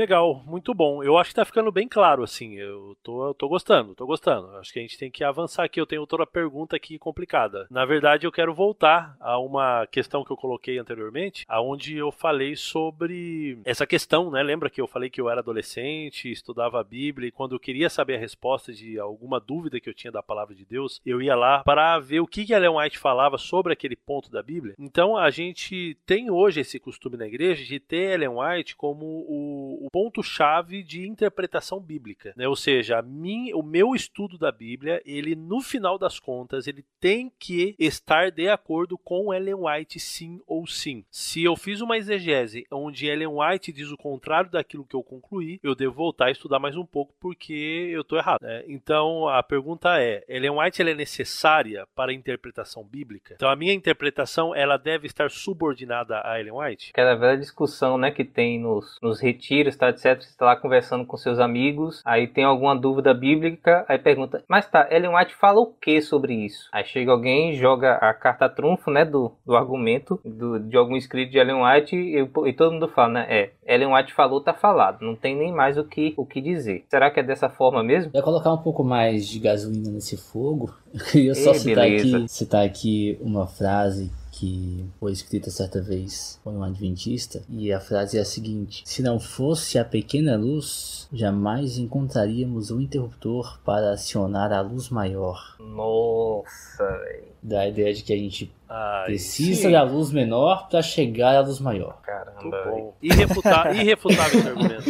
Legal, muito bom. Eu acho que tá ficando bem claro, assim. Eu tô, eu tô gostando, tô gostando. Acho que a gente tem que avançar aqui. Eu tenho outra pergunta aqui complicada. Na verdade, eu quero voltar a uma questão que eu coloquei anteriormente, aonde eu falei sobre essa questão, né? Lembra que eu falei que eu era adolescente, estudava a Bíblia e quando eu queria saber a resposta de alguma dúvida que eu tinha da palavra de Deus, eu ia lá para ver o que Ellen White falava sobre aquele ponto da Bíblia. Então, a gente tem hoje esse costume na igreja de ter Ellen White como o ponto-chave de interpretação bíblica, né? Ou seja, mim, o meu estudo da Bíblia, ele no final das contas, ele tem que estar de acordo com Ellen White sim ou sim. Se eu fiz uma exegese onde Ellen White diz o contrário daquilo que eu concluí, eu devo voltar a estudar mais um pouco porque eu estou errado. Né? Então a pergunta é: Ellen White é necessária para a interpretação bíblica? Então a minha interpretação ela deve estar subordinada a Ellen White? Aquela velha discussão, né, que tem nos, nos retiros tá, etc. Você está lá conversando com seus amigos, aí tem alguma dúvida bíblica, aí pergunta, mas tá, Ellen White fala o que sobre isso? Aí chega alguém, joga a carta trunfo, né, do, do argumento do, de algum escrito de Ellen White e, e, todo mundo fala, né, é, Ellen White falou, tá falado, não tem nem mais o que, o que dizer. Será que é dessa forma mesmo? Eu colocar um pouco mais de gasolina nesse fogo, eu queria só citar aqui, citar aqui uma frase que foi escrita certa vez por um adventista, e a frase é a seguinte: Se não fosse a pequena luz, jamais encontraríamos um interruptor para acionar a luz maior. Nossa, velho. Da ideia de que a gente Ai, precisa sim. da luz menor para chegar à luz maior. Caramba, bom. Irrefutável, irrefutável esse argumento.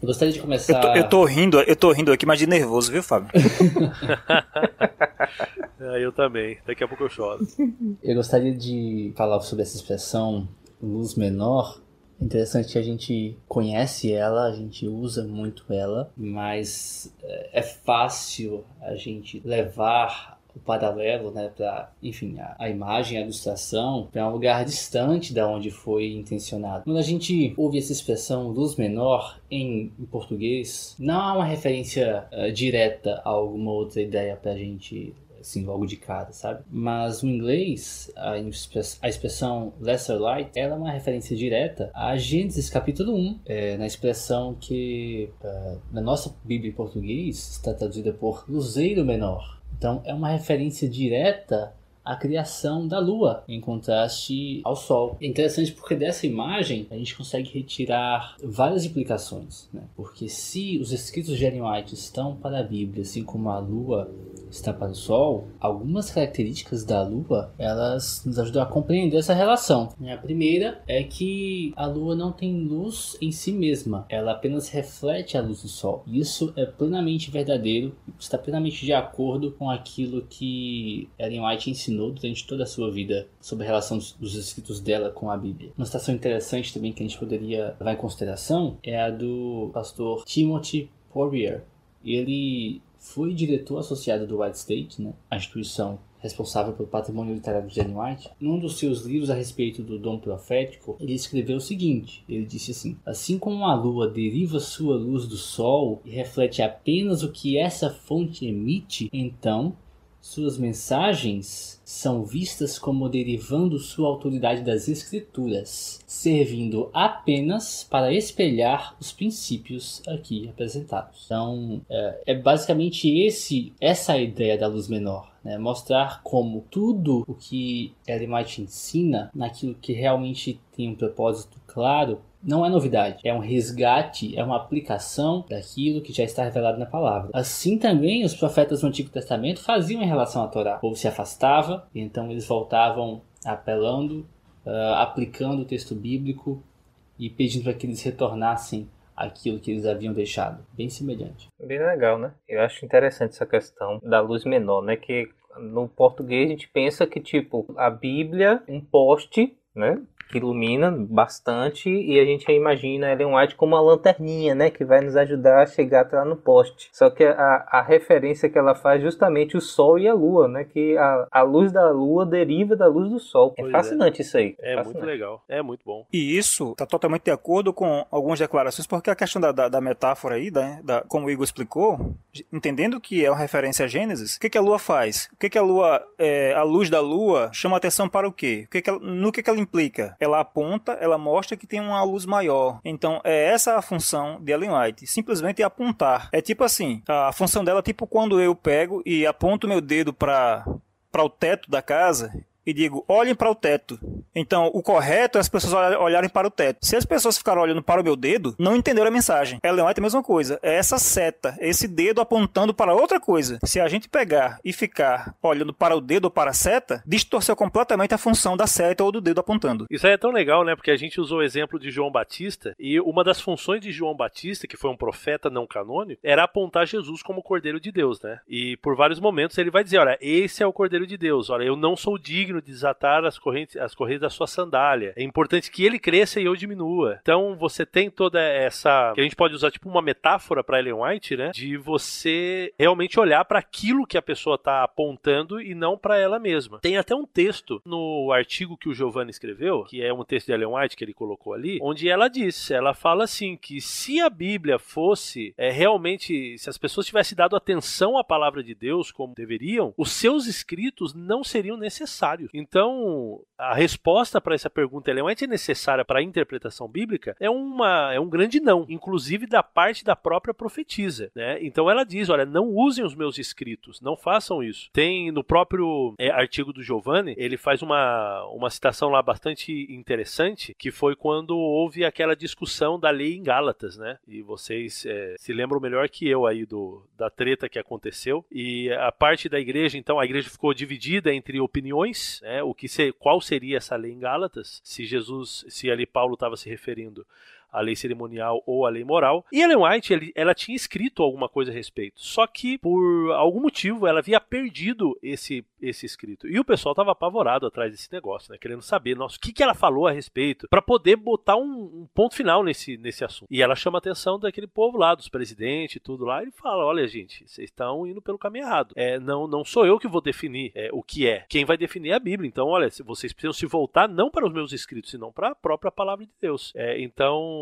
Eu gostaria de começar. Eu tô, eu tô, rindo, eu tô rindo aqui, mas de nervoso, viu, Fábio? é, eu também. Daqui a pouco eu choro. Eu gostaria de falar sobre essa expressão luz menor. Interessante que a gente conhece ela, a gente usa muito ela, mas é, é fácil a gente levar o paralelo, né, para, enfim, a, a, imagem, a ilustração, para um lugar distante da onde foi intencionado. Quando a gente ouve essa expressão luz menor em, em português, não há uma referência uh, direta a alguma outra ideia para a gente assim, logo de cara, sabe? Mas no inglês, a, a expressão lesser light, ela é uma referência direta a Gênesis capítulo 1, é, na expressão que uh, na nossa Bíblia em português está traduzida por luzeiro menor. Então é uma referência direta a criação da Lua em contraste ao Sol. É interessante porque dessa imagem a gente consegue retirar várias implicações, né? porque se os escritos de Ellen White estão para a Bíblia, assim como a Lua está para o Sol, algumas características da Lua elas nos ajudam a compreender essa relação. A primeira é que a Lua não tem luz em si mesma, ela apenas reflete a luz do Sol. Isso é plenamente verdadeiro, está plenamente de acordo com aquilo que Ellen White ensinou durante toda a sua vida sobre a relação dos escritos dela com a Bíblia. Uma citação interessante também que a gente poderia levar em consideração é a do pastor Timothy Poirier. Ele foi diretor associado do White State, né, a instituição responsável pelo patrimônio literário de Ellen White, num dos seus livros a respeito do dom profético, ele escreveu o seguinte: ele disse assim, assim como a lua deriva sua luz do sol e reflete apenas o que essa fonte emite, então suas mensagens são vistas como derivando sua autoridade das Escrituras, servindo apenas para espelhar os princípios aqui apresentados. Então, é, é basicamente esse essa a ideia da luz menor. Né? Mostrar como tudo o que Ellen White ensina, naquilo que realmente tem um propósito claro, não é novidade, é um resgate, é uma aplicação daquilo que já está revelado na palavra. Assim também os profetas do Antigo Testamento faziam em relação à Torá. O povo se afastava, e então eles voltavam apelando, uh, aplicando o texto bíblico e pedindo para que eles retornassem aquilo que eles haviam deixado. Bem semelhante. Bem legal, né? Eu acho interessante essa questão da luz menor, né? Que no português a gente pensa que, tipo, a Bíblia, um poste, né? Que ilumina bastante e a gente imagina Ellen White como uma lanterninha, né, que vai nos ajudar a chegar até lá no poste. Só que a, a referência que ela faz é justamente o Sol e a Lua, né, que a, a luz da Lua deriva da luz do Sol. É pois é fascinante é. isso aí. É fascinante. muito legal, é muito bom. E isso está totalmente de acordo com algumas declarações, porque a questão da, da, da metáfora aí, da, da, como o Igor explicou, entendendo que é uma referência a Gênesis, o que, que a Lua faz? O que, que a Lua, é, a luz da Lua chama atenção para o quê? O que que ela, no que, que ela implica? Ela aponta, ela mostra que tem uma luz maior. Então, é essa a função de Ellen White, simplesmente apontar. É tipo assim, a função dela é tipo quando eu pego e aponto meu dedo para para o teto da casa e digo: olhem para o teto. Então, o correto é as pessoas olharem para o teto. Se as pessoas ficarem olhando para o meu dedo, não entenderam a mensagem. Ellen White é a mesma coisa. É essa seta, esse dedo apontando para outra coisa. Se a gente pegar e ficar olhando para o dedo ou para a seta, distorceu completamente a função da seta ou do dedo apontando. Isso aí é tão legal, né? Porque a gente usou o exemplo de João Batista e uma das funções de João Batista, que foi um profeta não canônico, era apontar Jesus como o Cordeiro de Deus, né? E por vários momentos ele vai dizer: olha, esse é o Cordeiro de Deus. Olha, eu não sou digno de desatar as correntes, as correias da sua sandália. É importante que ele cresça e eu diminua. Então você tem toda essa que a gente pode usar tipo uma metáfora para Ellen White, né? De você realmente olhar para aquilo que a pessoa está apontando e não para ela mesma. Tem até um texto no artigo que o Giovanni escreveu, que é um texto de Ellen White que ele colocou ali, onde ela diz, ela fala assim que se a Bíblia fosse é, realmente, se as pessoas tivessem dado atenção à palavra de Deus como deveriam, os seus escritos não seriam necessários. Então, a resposta para essa pergunta é necessária para a interpretação bíblica é, uma, é um grande não, inclusive da parte da própria profetisa. Né? Então ela diz: olha, não usem os meus escritos, não façam isso. Tem no próprio é, artigo do Giovanni, ele faz uma, uma citação lá bastante interessante, que foi quando houve aquela discussão da lei em Gálatas, né? E vocês é, se lembram melhor que eu aí do, da treta que aconteceu. E a parte da igreja, então, a igreja ficou dividida entre opiniões né, o que ser, qual seria essa lei em Gálatas, se Jesus, se ali Paulo estava se referindo a lei cerimonial ou a lei moral. E Ellen White, ela tinha escrito alguma coisa a respeito. Só que, por algum motivo, ela havia perdido esse, esse escrito. E o pessoal estava apavorado atrás desse negócio, né? Querendo saber, nossa, o que, que ela falou a respeito, para poder botar um, um, ponto final nesse, nesse assunto. E ela chama a atenção daquele povo lá, dos presidentes e tudo lá, e fala: olha, gente, vocês estão indo pelo caminho errado. É, não, não sou eu que vou definir é, o que é. Quem vai definir é a Bíblia. Então, olha, vocês precisam se voltar não para os meus escritos, senão para a própria palavra de Deus. É, então,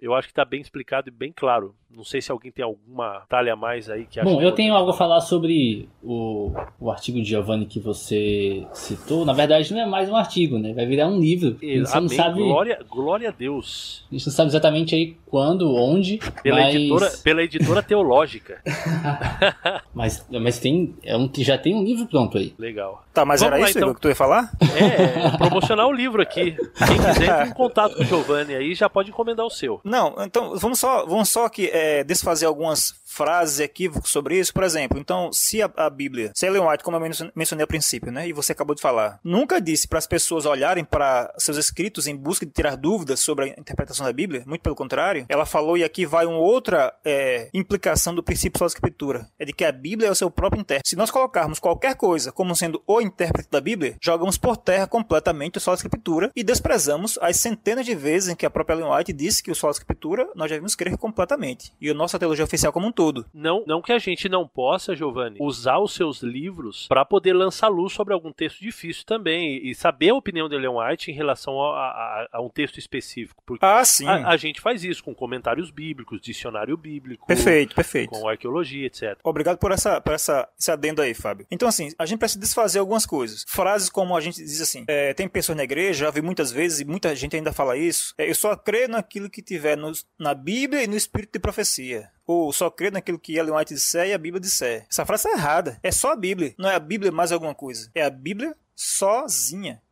eu acho que está bem explicado e bem claro. Não sei se alguém tem alguma talha a mais aí que Bom, eu tenho algo a falar sobre o, o artigo de Giovanni que você citou, na verdade não é mais um artigo, né? Vai virar um livro. E, Você não sabe, Glória, glória a Deus. a gente não sabe exatamente aí quando, onde, Pela, mas, editora, pela editora teológica. mas, mas tem, é um, já tem um livro pronto aí. Legal. Tá, mas Vamos era lá, isso então. Que tu ia falar? É, promocionar o livro aqui. Quem quiser, entre em contato com o Giovanni aí, já pode encomendar o seu. Não, então vamos só, vamos só aqui é, desfazer algumas frases equívocas sobre isso. Por exemplo, então, se a, a Bíblia, se Ellen White, como eu mencionei- ao princípio, né, e você acabou de falar, nunca disse para as pessoas olharem para seus escritos em busca de tirar dúvidas sobre a interpretação da Bíblia, muito pelo contrário, ela falou, e aqui vai uma outra é, implicação do princípio da escritura, é de que a Bíblia é o seu próprio intérprete. Se nós colocarmos qualquer coisa como sendo o intérprete da Bíblia, jogamos por terra completamente o solo escritura e desprezamos as centenas de vezes em que a própria Ellen White disse que o solo escritura nós devemos crer completamente. E a nossa teologia oficial como um todo. Não, não que a gente não possa, Giovanni, usar os seus livros para poder lançar luz sobre algum texto difícil também e saber a opinião de Leon White em relação a, a- a um texto específico. Porque Ah, sim. a, a gente faz isso com comentários bíblicos, dicionário bíblico, Perfeito, perfeito. com arqueologia, etc. Obrigado por essa, por essa, esse adendo aí, Fábio. Então, assim, a gente precisa desfazer algumas coisas. Frases como a gente diz assim: é, tem pessoas na igreja, já vi muitas vezes, e muita gente ainda fala isso. é, eu só creio naquilo que tiver no- na Bíblia e no espírito de profecia. Ou só creio naquilo que Ellen White disser e a Bíblia disser. Essa frase é errada. É só a Bíblia. Não é a Bíblia mais alguma coisa. É a Bíblia sozinha.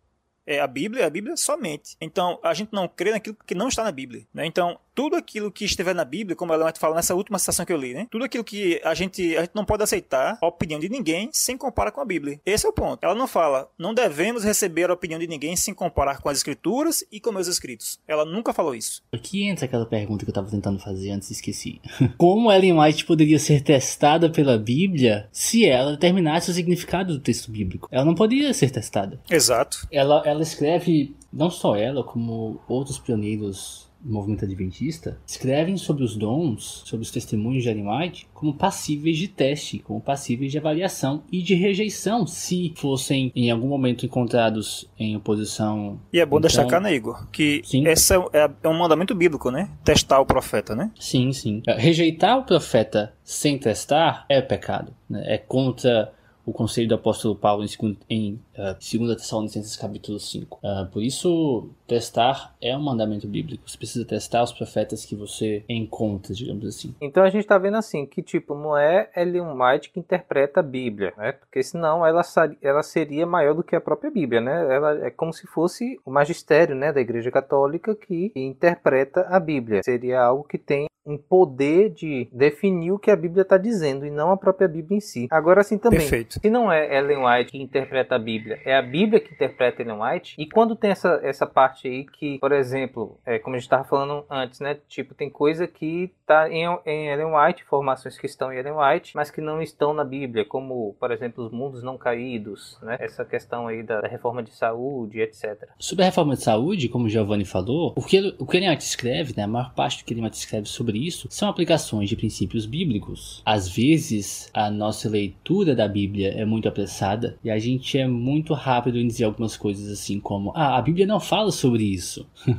É a Bíblia, é a Bíblia somente. Então, a gente não crê naquilo que não está na Bíblia. Né? Então, tudo aquilo que estiver na Bíblia, como ela fala nessa última citação que eu li, né? tudo aquilo que a gente, a gente não pode aceitar a opinião de ninguém sem comparar com a Bíblia. Esse é o ponto. Ela não fala, não devemos receber a opinião de ninguém sem comparar com as Escrituras e com meus escritos. Ela nunca falou isso. Aqui entra aquela pergunta que eu tava tentando fazer antes e esqueci. Como Ellen White poderia ser testada pela Bíblia se ela determinasse o significado do texto bíblico? Ela não poderia ser testada. Exato. Ela, ela escreve, não só ela, como outros pioneiros movimento adventista, escrevem sobre os dons, sobre os testemunhos de White, como passíveis de teste, como passíveis de avaliação e de rejeição, se fossem em algum momento encontrados em oposição. E é bom Então- destacar, né, Igor, que Sim. esse é, é- é um mandamento bíblico, né? Testar o profeta, né? Sim, sim. Rejeitar o profeta sem testar é pecado. né? É contra o conselho do apóstolo Paulo em, segun- em ah, 2 Tessalonicenses capítulo 5. Ah, por isso, testar é um mandamento bíblico. Você precisa testar os profetas que você encontra, digamos assim. Então a gente tá vendo assim que tipo não é Ellen White que interpreta a Bíblia, né? Porque senão ela, ela seria maior do que a própria Bíblia, né? Ela é como se fosse o magistério, né, da Igreja Católica que interpreta a Bíblia. Seria algo que tem um poder de definir o que a Bíblia está dizendo e não a própria Bíblia em si. Agora assim também. Perfeito. Se não é Ellen White que interpreta a Bíblia, é a Bíblia que interpreta Ellen White. E quando tem essa, essa parte aí que, por exemplo, é, como a gente estava falando antes, né? Tipo, tem coisa que tá em, em Ellen White, informações que estão em Ellen White, mas que não estão na Bíblia, como, por exemplo, os mundos não caídos, né? Essa questão aí da, da reforma de saúde, etc. Sobre a reforma de saúde, como o Giovanni falou, o que, ele- o que Ellen White escreve, né, a maior parte do que Ellen White escreve sobre isso, são aplicações de princípios bíblicos. Às vezes, a nossa leitura da Bíblia é muito apressada e a gente é muito rápido em dizer algumas coisas assim como, ah, a Bíblia não fala sobre isso.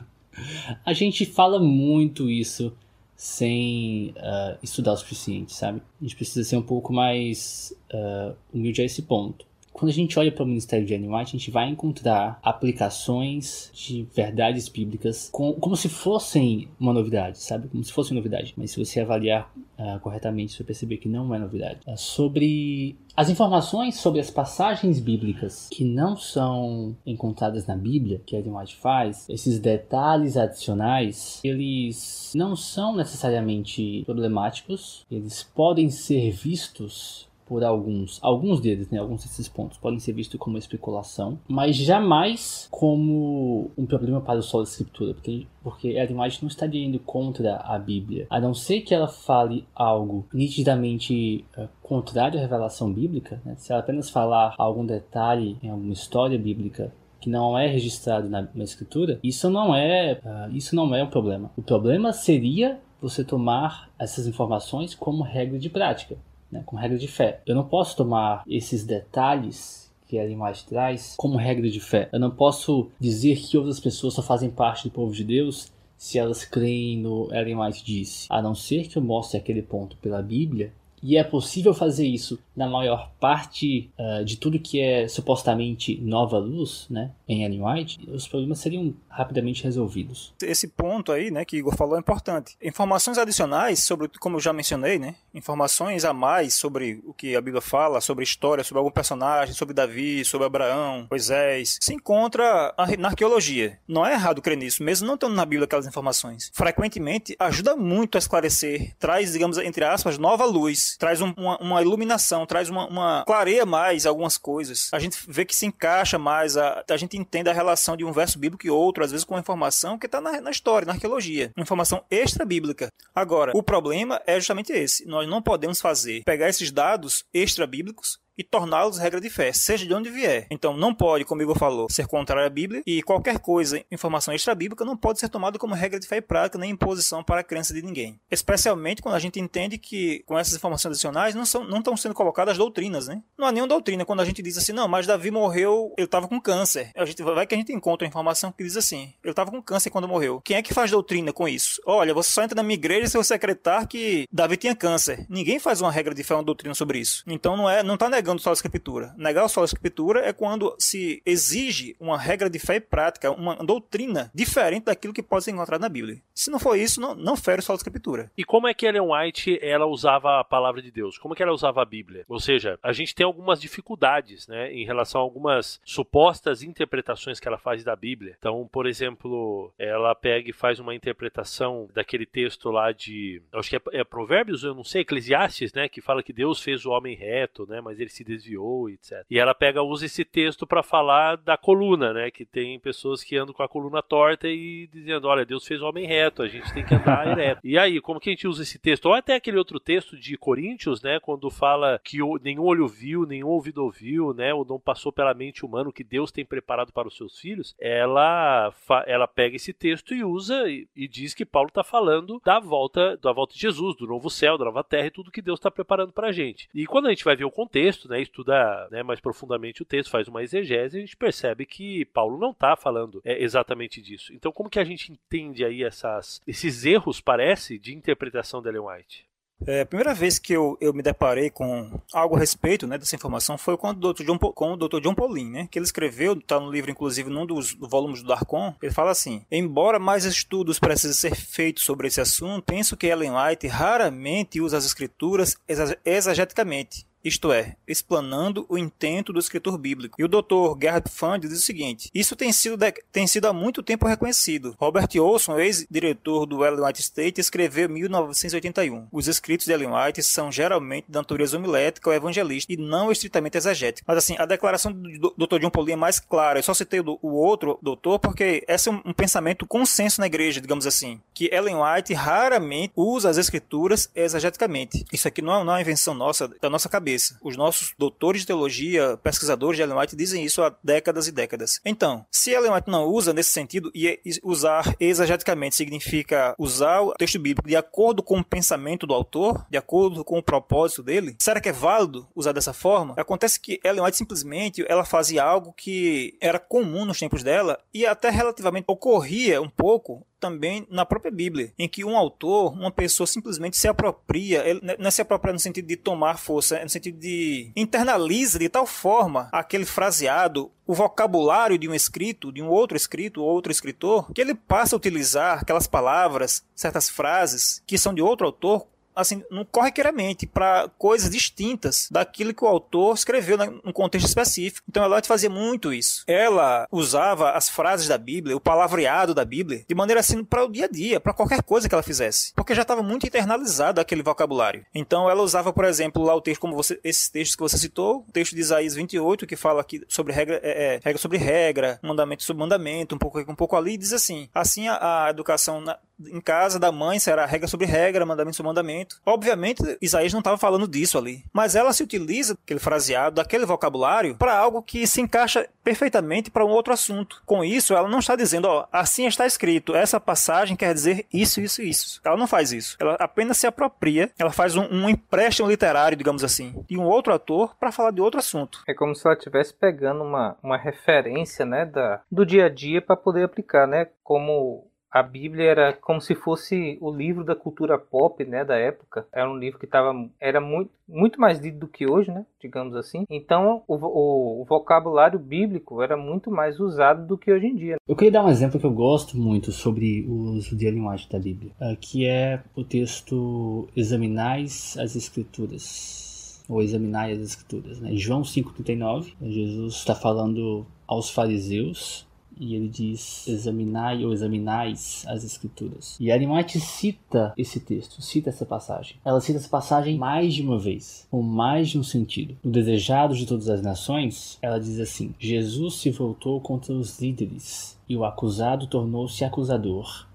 a gente fala muito isso sem ah, estudar o suficiente, sabe? A gente precisa ser um pouco mais ah, humilde a esse ponto. Quando a gente olha para o Ministério de Ellen White, a gente vai encontrar aplicações de verdades bíblicas com- como se fossem uma novidade, sabe? Como se fosse novidade. Mas se você avaliar ah, corretamente, você vai perceber que não é novidade. Ah, sobre as informações sobre as passagens bíblicas que não são encontradas na Bíblia, que Ellen White faz, esses detalhes adicionais, eles não são necessariamente problemáticos, eles podem ser vistos por alguns, alguns deles, né, alguns desses pontos podem ser vistos como especulação, mas jamais como um problema para o solo da escritura, porque porque Ellen não estaria indo contra a Bíblia, a não ser que ela fale algo nitidamente eh, contrário à revelação bíblica, né? se ela apenas falar algum detalhe em alguma história bíblica que não é registrado na, na escritura, isso não é ah, isso não é um problema. O problema seria você tomar essas informações como regra de prática né, como regra de fé. Eu não posso tomar esses detalhes que Ellen White traz como regra de fé. Eu não posso dizer que outras pessoas só fazem parte do povo de Deus se elas creem no Ellen White disse. A não ser que eu mostre aquele ponto pela Bíblia. E é possível fazer isso na maior parte uh, de tudo que é supostamente nova luz, né, em Ellen White, os problemas seriam rapidamente resolvidos. Esse ponto aí, né, que Igor falou é importante. Informações adicionais sobre, como eu já mencionei, né, informações a mais sobre o que a Bíblia fala, sobre história, sobre algum personagem, sobre Davi, sobre Abraão, Moisés, se encontra na arqueologia. Não é errado crer nisso, mesmo não tendo na Bíblia aquelas informações. Frequentemente ajuda muito a esclarecer, traz, digamos, entre aspas, nova luz, traz um, uma, uma, iluminação, traz uma, uma clareia mais algumas coisas. A gente vê que se encaixa mais, a, a gente entende a relação de um verso bíblico e outro, às vezes com informação que está na, na história, na arqueologia, informação extra bíblica. Agora, o problema é justamente esse. Nós não podemos fazer pegar esses dados extra bíblicos e torná-los regra de fé, seja de onde vier. Então não pode, como Igor falou, ser contrário à Bíblia e qualquer coisa, informação extra-bíblica, não pode ser tomada como regra de fé e prática nem imposição para a crença de ninguém. Especialmente quando a gente entende que com essas informações adicionais não, são, não estão sendo colocadas doutrinas, né? Não há nenhuma doutrina quando a gente diz assim, não, mas Davi morreu, ele estava com câncer. A gente vai que a gente encontra uma informação que diz assim, ele estava com câncer quando morreu. Quem é que faz doutrina com isso? Olha, você só entra na minha igreja se você acreditar que Davi tinha câncer. Ninguém faz uma regra de fé, uma doutrina sobre isso. Então não é, não está negando só a escritura. Negar só a escritura é quando se exige uma regra de fé e prática, uma doutrina diferente daquilo que pode ser encontrado na Bíblia. Se não for isso, não, não fere só a escritura. E como é que Ellen White ela usava a palavra de Deus? Como é que ela usava a Bíblia? Ou seja, a gente tem algumas dificuldades, né, em relação a algumas supostas interpretações que ela faz da Bíblia. Então, por exemplo, ela pega e faz uma interpretação daquele texto lá de, acho que é, é Provérbios, eu não sei, Eclesiastes, né, que fala que Deus fez o homem reto, né, mas ele se desviou, etc. E ela pega usa esse texto para falar da coluna, né, que tem pessoas que andam com a coluna torta e dizendo, olha, Deus fez o homem reto, a gente tem que andar ereto. E aí, como que a gente usa esse texto? Ou até aquele outro texto de Coríntios, né, quando fala que nenhum olho viu, nenhum ouvido ouviu, né, ou não passou pela mente humana o que Deus tem preparado para os seus filhos, ela, ela pega esse texto e usa e, e diz que Paulo está falando da volta, da volta de Jesus, do novo céu, da nova terra e tudo que Deus está preparando para a gente. E quando a gente vai ver o contexto, né, estuda né, mais profundamente o texto, faz uma exegese, a gente percebe que Paulo não está falando é, exatamente disso. Então, como que a gente entende aí essas, esses erros, parece, de interpretação de Ellen White? É, a primeira vez que eu, eu me deparei com algo a respeito né, dessa informação foi com o Dr. John, com o Dr. John Paulin, né, que ele escreveu, está no livro, inclusive, num dos volumes do Darkon, ele fala assim, embora mais estudos precisem ser feitos sobre esse assunto, penso que Ellen White raramente usa as escrituras exageticamente, isto é, explanando o intento do escritor bíblico. E o Dr. Gerhard Fund diz o seguinte: Isso tem sido, tem sido há muito tempo reconhecido. Robert Olson, ex-diretor do Ellen White State, escreveu em 1981. Os escritos de Ellen White são geralmente da natureza homilética ou evangelista e não estritamente exegética. Mas assim, a declaração do Dr. John Paulin é mais clara. Eu só citei o, outro doutor porque esse é um, um pensamento consenso na igreja, digamos assim, que Ellen White raramente usa as escrituras exegeticamente. Isso aqui não é, não é uma invenção nossa, da nossa cabeça cabeça. Os nossos doutores de teologia, pesquisadores de Ellen White dizem isso há décadas e décadas. Então, se Ellen White não usa nesse sentido, e usar exageticamente significa usar o texto bíblico de acordo com o pensamento do autor, de acordo com o propósito dele, será que é válido usar dessa forma? Acontece que Ellen White simplesmente ela fazia algo que era comum nos tempos dela e até relativamente ocorria um pouco também na própria Bíblia, em que um autor, uma pessoa simplesmente se apropria, ele não é se apropria no sentido de tomar força, é no sentido de internaliza de tal forma aquele fraseado, o vocabulário de um escrito, de um outro escrito, outro escritor, que ele passa a utilizar aquelas palavras, certas frases que são de outro autor assim, não corriqueiramente para coisas distintas daquilo que o autor escreveu num contexto específico. Então Elote fazia muito isso. Ela usava as frases da Bíblia, o palavreado da Bíblia, de maneira assim para o dia a dia, para qualquer coisa que ela fizesse, porque já estava muito internalizado aquele vocabulário. Então ela usava, por exemplo, lá o texto como você, esses textos que você citou, o texto de Isaías 28 que fala aqui sobre regra, é, é, regra sobre regra, mandamento sobre mandamento, um pouco um pouco ali, diz assim: assim a, a educação na, em casa da mãe será regra sobre regra, mandamento sobre mandamento. Obviamente, Isaías não estava falando disso ali, mas ela se utiliza aquele fraseado, daquele vocabulário, para algo que se encaixa perfeitamente para um outro assunto. Com isso, ela não está dizendo, ó, assim está escrito, essa passagem quer dizer isso, isso, isso. Ela não faz isso. Ela apenas se apropria, ela faz um, um empréstimo literário, digamos assim, de um outro autor para falar de outro assunto. É como se ela estivesse pegando uma, uma referência, né, da, do dia a dia para poder aplicar, né, como a Bíblia era como se fosse o livro da cultura pop, né, da época. Era um livro que tava, era muito, muito mais lido do que hoje, né, digamos assim. Então, o, o, o, vocabulário bíblico era muito mais usado do que hoje em dia. Eu queria dar um exemplo que eu gosto muito sobre o uso de White da Bíblia, eh, que é o texto Examinais as Escrituras ou examinai as escrituras. Né? João 5,39, Jesus está falando aos fariseus e ele diz: examinai ou examinais as escrituras. E White cita esse texto, cita essa passagem. Ela cita essa passagem mais de uma vez, com mais de um sentido. No Desejado de Todas as Nações, ela diz assim: Jesus se voltou contra os líderes e o acusado tornou-se acusador.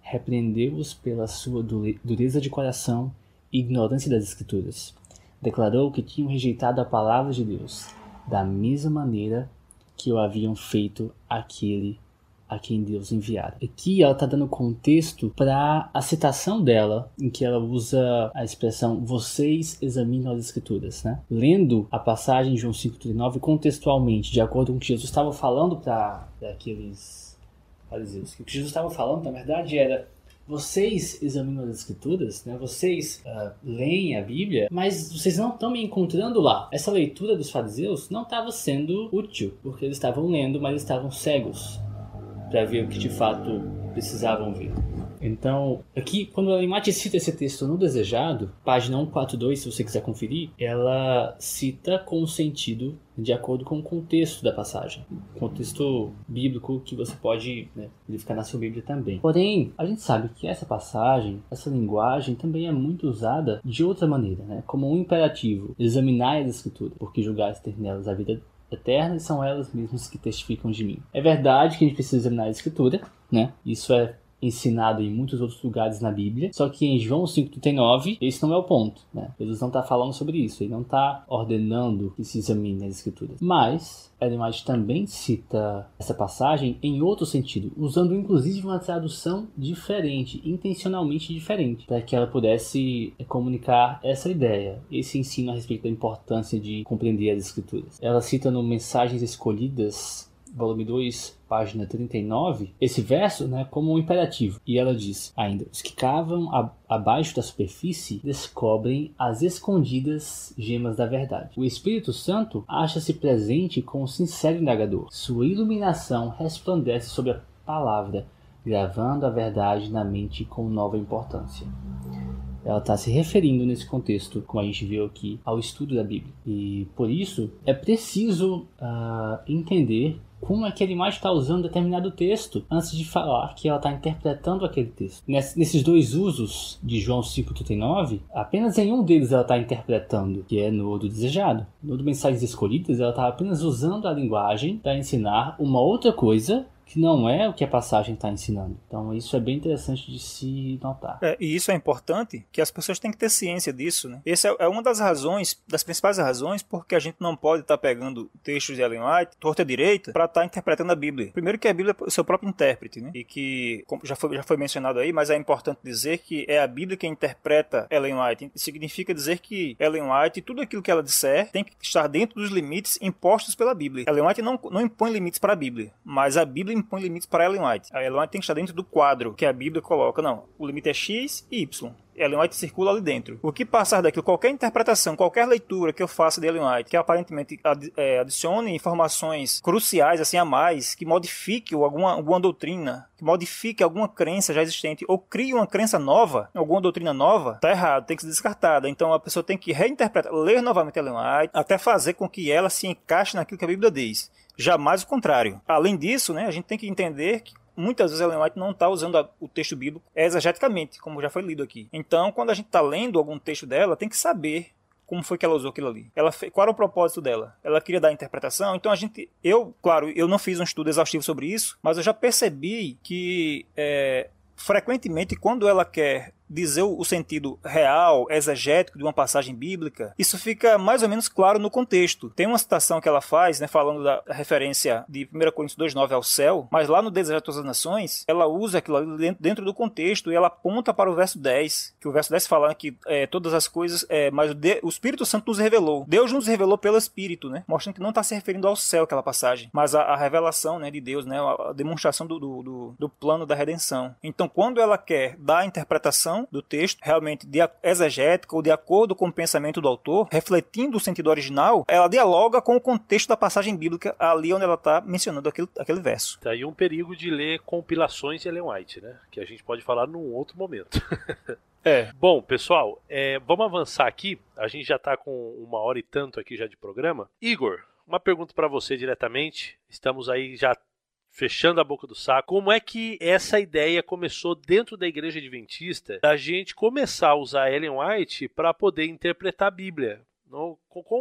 Repreendeu-os pela sua dureza de coração e ignorância das Escrituras. Declarou que tinham rejeitado a palavra de Deus, da mesma maneira que o haviam feito aquele a quem Deus enviara. Aqui ela está dando contexto para a citação dela, em que ela usa a expressão vocês examinam as escrituras, né? Lendo a passagem de João 5,39 contextualmente, de acordo com o que Jesus estava falando para aqueles fariseus. O que Jesus estava falando, na verdade, era vocês examinam as escrituras, né? vocês uh, leem a Bíblia, mas vocês não estão me encontrando lá. Essa leitura dos fariseus não estava sendo útil, porque eles estavam lendo, mas estavam cegos para ver o que de fato precisavam ver. Então, aqui, quando a Limate cita esse texto no Desejado, página 142, se você quiser conferir, ela cita com o sentido de acordo com o contexto da passagem. Contexto bíblico que você pode né, verificar na sua Bíblia também. Porém, a gente sabe que essa passagem, essa linguagem também é muito usada de outra maneira, né? como um imperativo. Examinar as escrituras, porque julgares ter nelas a vida eterna e são elas mesmas que testificam de mim. É verdade que a gente precisa examinar a escritura, né? Isso é ensinado em muitos outros lugares na Bíblia. Só que em João 5,39, esse não é o ponto. Né? Jesus não está falando sobre isso, ele não está ordenando que se examine as Escrituras. Mas Ellen também cita essa passagem em outro sentido, usando inclusive uma tradução diferente, intencionalmente diferente, para que ela pudesse comunicar essa ideia, esse ensino a respeito da importância de compreender as Escrituras. Ela cita no Mensagens Escolhidas volume 2, página 39, esse verso né, como um imperativo. E ela diz ainda: Os que cavam a, abaixo da superfície descobrem as escondidas gemas da verdade. O Espírito Santo acha-se presente com o sincero indagador. Sua iluminação resplandece sobre a palavra, gravando a verdade na mente com nova importância ela está se referindo nesse contexto, como a gente viu aqui, ao estudo da Bíblia. E por isso é preciso uh, entender como é que a imagem está usando determinado texto antes de falar que ela está interpretando aquele texto. Nesses dois usos de João 5,39, apenas em um deles ela está interpretando, que é no do desejado. No do mensagens escolhidas, ela está apenas usando a linguagem para ensinar uma outra coisa que não é o que a passagem está ensinando. Então isso é bem interessante de se notar. É, e isso é importante, que as pessoas têm que ter ciência disso. Né? Essa é, é uma das razões, das principais razões, porque a gente não pode estar tá pegando textos de Ellen White, torta direita, para estar tá interpretando a Bíblia. Primeiro que a Bíblia é o seu próprio intérprete, né? e que, já foi, já foi mencionado aí, mas é importante dizer que é a Bíblia que interpreta Ellen White. Significa dizer que Ellen White, tudo aquilo que ela disser, tem que estar dentro dos limites impostos pela Bíblia. Ellen White não, não impõe limites para a Bíblia, mas a Bíblia impõe limites para Ellen White. A Ellen White tem que estar dentro do quadro que a Bíblia coloca. Não, o limite é X e Y. Ellen White circula ali dentro. O que passar daquilo, qualquer interpretação, qualquer leitura que eu faça de Ellen White, que aparentemente é, adicione informações cruciais assim a mais, que modifique alguma, alguma doutrina, que modifique alguma crença já existente, ou crie uma crença nova, alguma doutrina nova, tá errado, tem que ser descartada. Então a pessoa tem que reinterpretar, ler novamente Ellen White, até fazer com que ela se encaixe naquilo que a Bíblia diz. Jamais o contrário. Além disso, né, a gente tem que entender que muitas vezes Ellen White não está usando a, o texto bíblico exegeticamente, como já foi lido aqui. Então, quando a gente está lendo algum texto dela, tem que saber como foi que ela usou aquilo ali. Ela qual era o propósito dela? Ela queria dar interpretação. Então a gente, eu, claro, eu não fiz um estudo exaustivo sobre isso, mas eu já percebi que é, frequentemente quando ela quer dizer o sentido real, exegético de uma passagem bíblica, isso fica mais ou menos claro no contexto. Tem uma citação que ela faz, né, falando da referência de 1 Coríntios 2,9 ao céu, mas lá no Desejo de todas as Nações, ela usa aquilo dentro do contexto e ela aponta para o verso 10, que o verso 10 fala que é, todas as coisas, é, mas o, de, o, Espírito Santo nos revelou. Deus nos revelou pelo Espírito, né, mostrando que não está se referindo ao céu aquela passagem, mas a, a revelação né, de Deus, né, a, demonstração do, do, do plano da redenção. Então, quando ela quer dar a interpretação do texto, realmente de exegética ou de acordo com o pensamento do autor, refletindo o sentido original, ela dialoga com o contexto da passagem bíblica ali onde ela está mencionando aquele, aquele verso. Tá aí um perigo de ler compilações de Ellen White, né? Que a gente pode falar num outro momento. É. Bom, pessoal, é, vamos avançar aqui. A gente já está com uma hora e tanto aqui já de programa. Igor, uma pergunta para você diretamente. Estamos aí já fechando a boca do saco. Como é que essa ideia começou dentro da igreja adventista da gente começar a usar Ellen White para poder interpretar a Bíblia?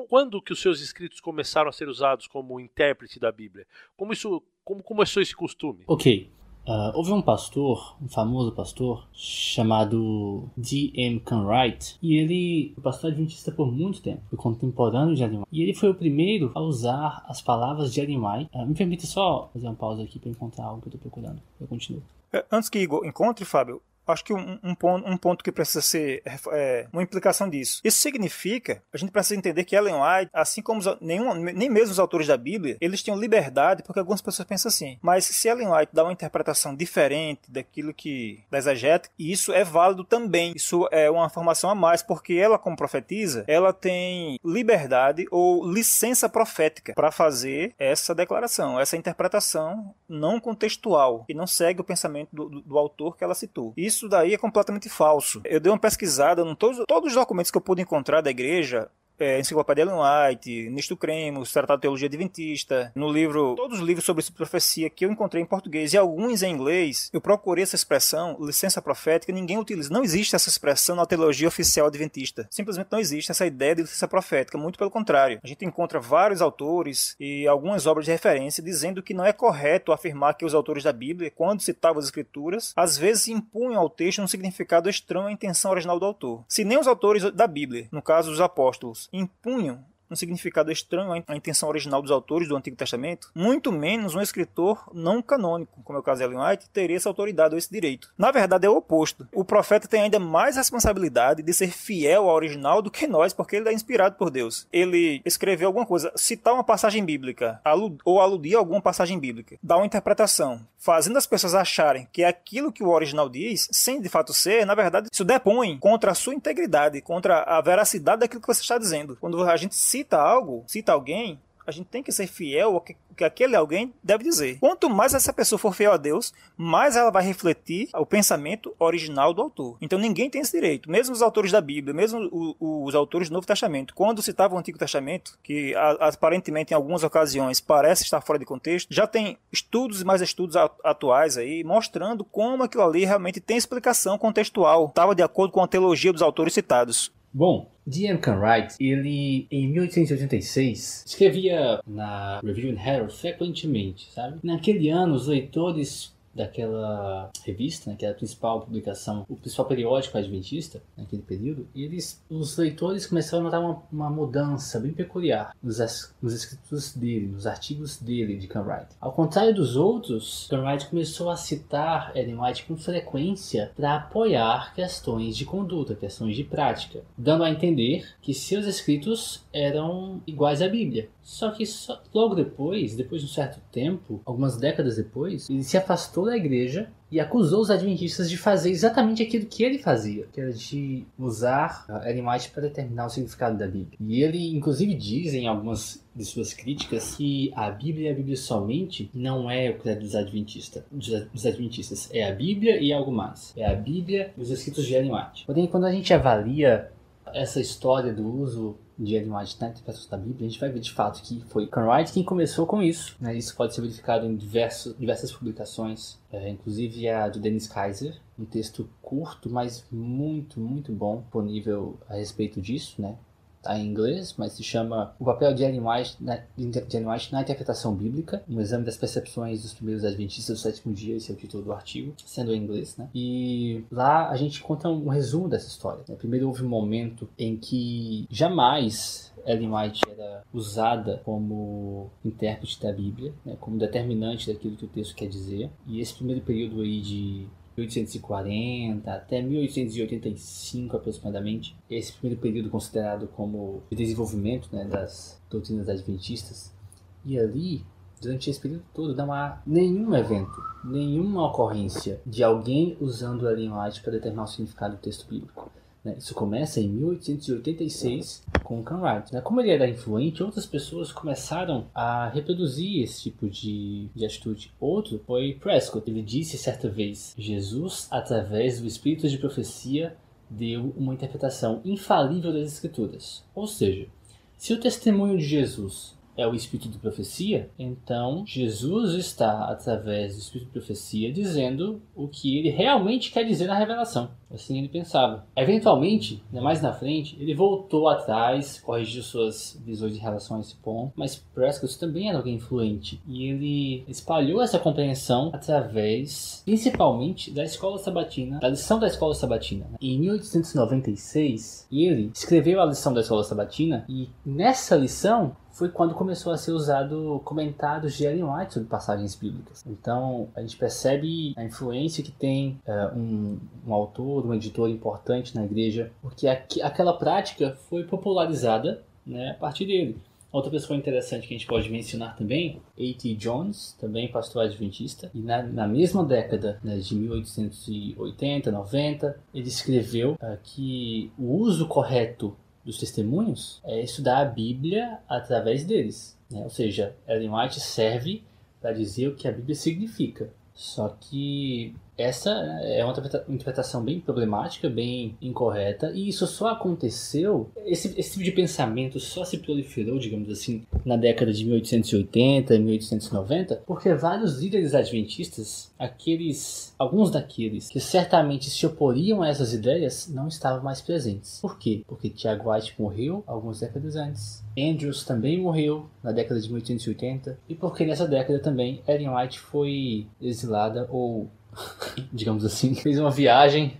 Quando que os seus escritos começaram a ser usados como intérprete da Bíblia? Como isso, como começou esse costume? Ok, Uh, houve um pastor, um famoso pastor, chamado D.M. Conwright, e ele foi pastor adventista por muito tempo, foi contemporâneo de Ellen. E ele foi o primeiro a usar as palavras de Ellen. Uh, me permita só fazer uma pausa aqui para encontrar algo que eu estou procurando. Eu continuo. É, antes que Igor encontre, Fábio, acho que um, um, ponto, um ponto que precisa ser é, uma implicação disso. Isso significa, a gente precisa entender que Ellen White, assim como os, nenhum, nem mesmo os autores da Bíblia, eles tinham liberdade, porque algumas pessoas pensam assim. Mas se Ellen White dá uma interpretação diferente daquilo que da exegética, isso é válido também. Isso é uma formação a mais, porque ela, como profetiza, ela tem liberdade ou licença profética para fazer essa declaração, essa interpretação não contextual, e não segue o pensamento do, do, do autor que ela citou. Isso isso daí é completamente falso. Eu dei uma pesquisada em todos, todos os documentos que eu pude encontrar da igreja é, Enciclopédia Ellen White, Nisto Cremos, Tratado de Teologia Adventista, no livro, todos os livros sobre profecia que eu encontrei em português e alguns em inglês, eu procurei essa expressão, licença profética, ninguém utiliza. Não existe essa expressão na teologia oficial adventista. Simplesmente não existe essa ideia de licença profética, muito pelo contrário. A gente encontra vários autores e algumas obras de referência dizendo que não é correto afirmar que os autores da Bíblia, quando citavam as escrituras, às vezes impunham ao texto um significado estranho à intenção original do autor. Se nem os autores da Bíblia, no caso os apóstolos, impunham um significado estranho à intenção original dos autores do Antigo Testamento, muito menos um escritor não canônico, como é o caso de Ellen White, teria essa autoridade ou esse direito. Na verdade, é o oposto. O profeta tem ainda mais responsabilidade de ser fiel ao original do que nós, porque ele é inspirado por Deus. Ele escreveu alguma coisa, citar uma passagem bíblica, ou aludir a alguma passagem bíblica, dar uma interpretação, fazendo as pessoas acharem que é aquilo que o original diz, sem de fato ser, na verdade, isso depõe contra a sua integridade, contra a veracidade daquilo que você está dizendo. Quando a gente cita algo, cita alguém, a gente tem que ser fiel ao que, que aquele alguém deve dizer. Quanto mais essa pessoa for fiel a Deus, mais ela vai refletir o pensamento original do autor. Então ninguém tem esse direito. Mesmo os autores da Bíblia, mesmo o, os autores do Novo Testamento, quando citavam o Antigo Testamento, que aparentemente em algumas ocasiões parece estar fora de contexto, já tem estudos e mais estudos atuais aí mostrando como aquilo ali realmente tem explicação contextual. Estava de acordo com a teologia dos autores citados. Bom, D.M. Wright, ele em 1886 escrevia na Review and Frequentemente, sabe? Naquele ano, os leitores daquela revista, né, que era a principal publicação, o principal periódico adventista naquele período, eles, os leitores começaram a notar uma, uma mudança bem peculiar nos, nos escritos dele, nos artigos dele de Wright. Ao contrário dos outros, Wright começou a citar Ellen White com frequência para apoiar questões de conduta, questões de prática, dando a entender que seus escritos eram iguais à Bíblia. Só que só, logo depois, depois de um certo tempo, algumas décadas depois, ele se afastou da igreja e acusou os adventistas de fazer exatamente aquilo que ele fazia, que era de usar a Ellen White para determinar o significado da Bíblia. E ele, inclusive, diz em algumas de suas críticas que a Bíblia e a Bíblia somente não é o credo dos adventistas, dos adventistas. É a Bíblia e algo mais. É a Bíblia e os escritos de White. Porém, quando a gente avalia essa história do uso de White na interpretação da Bíblia, a gente vai ver de fato que foi Conrad quem começou com isso. Né? Isso pode ser verificado em diversos, diversas publicações, é, inclusive a do Dennis Kaiser, um texto curto, mas muito, muito bom, disponível a respeito disso, né? Tá em inglês, mas se chama O Papel de White na, de White na Interpretação Bíblica, um exame das percepções dos primeiros adventistas do sétimo dia, esse é o título do artigo, sendo em inglês, né? E lá a gente conta um resumo dessa história. Né? Primeiro houve um momento em que jamais Ellen White era usada como intérprete da Bíblia, né, como determinante daquilo que o texto quer dizer. E esse primeiro período aí de 1840 até 1885 aproximadamente, esse primeiro período considerado como de desenvolvimento né, das doutrinas adventistas. E ali, durante esse período todo, não há nenhum evento, nenhuma ocorrência de alguém usando Ellen White para determinar o significado do texto bíblico. Né? Isso começa em 1886 com Wright. Né? Como ele era influente, outras pessoas começaram a reproduzir esse tipo de, de atitude. Outro foi Prescott. Ele disse certa vez: Jesus, através do espírito de profecia, deu uma interpretação infalível das Escrituras. Ou seja, se o testemunho de Jesus é o espírito de profecia, então Jesus está, através do espírito de profecia, dizendo o que ele realmente quer dizer na revelação. Assim ele pensava. Eventualmente, né, mais na frente, ele voltou atrás, corrigiu suas visões em relação a esse ponto, mas Prescott também era alguém influente e ele espalhou essa compreensão através, principalmente, da escola sabatina, da lição da escola sabatina. Né? Em 1896, ele escreveu a lição da escola sabatina e nessa lição foi quando começou a ser usado comentários de Ellen White sobre passagens bíblicas. Então a gente percebe a influência que tem uh, um, um, autor, um editor importante na igreja, porque aqu aquela prática foi popularizada né, a partir dele. Outra pessoa interessante que a gente pode mencionar também, A.T. Jones, também pastor adventista, e na, na mesma década né, de 1880, 90, ele escreveu uh, que o uso correto dos testemunhos é estudar a Bíblia através deles. Né? Ou seja, Ellen White serve para dizer o que a Bíblia significa. Só que essa é uma interpretação bem problemática, bem incorreta, e isso só aconteceu, esse, esse tipo de pensamento só se proliferou, digamos assim, na década de 1880, 1890, porque vários líderes adventistas, aqueles, alguns daqueles que certamente se oporiam a essas ideias, não estavam mais presentes. Por quê? Porque Tiago White morreu algumas décadas antes. Andrews também morreu na década de 1880 e porque nessa década também Ellen White foi exilada ou digamos assim, fez uma viagem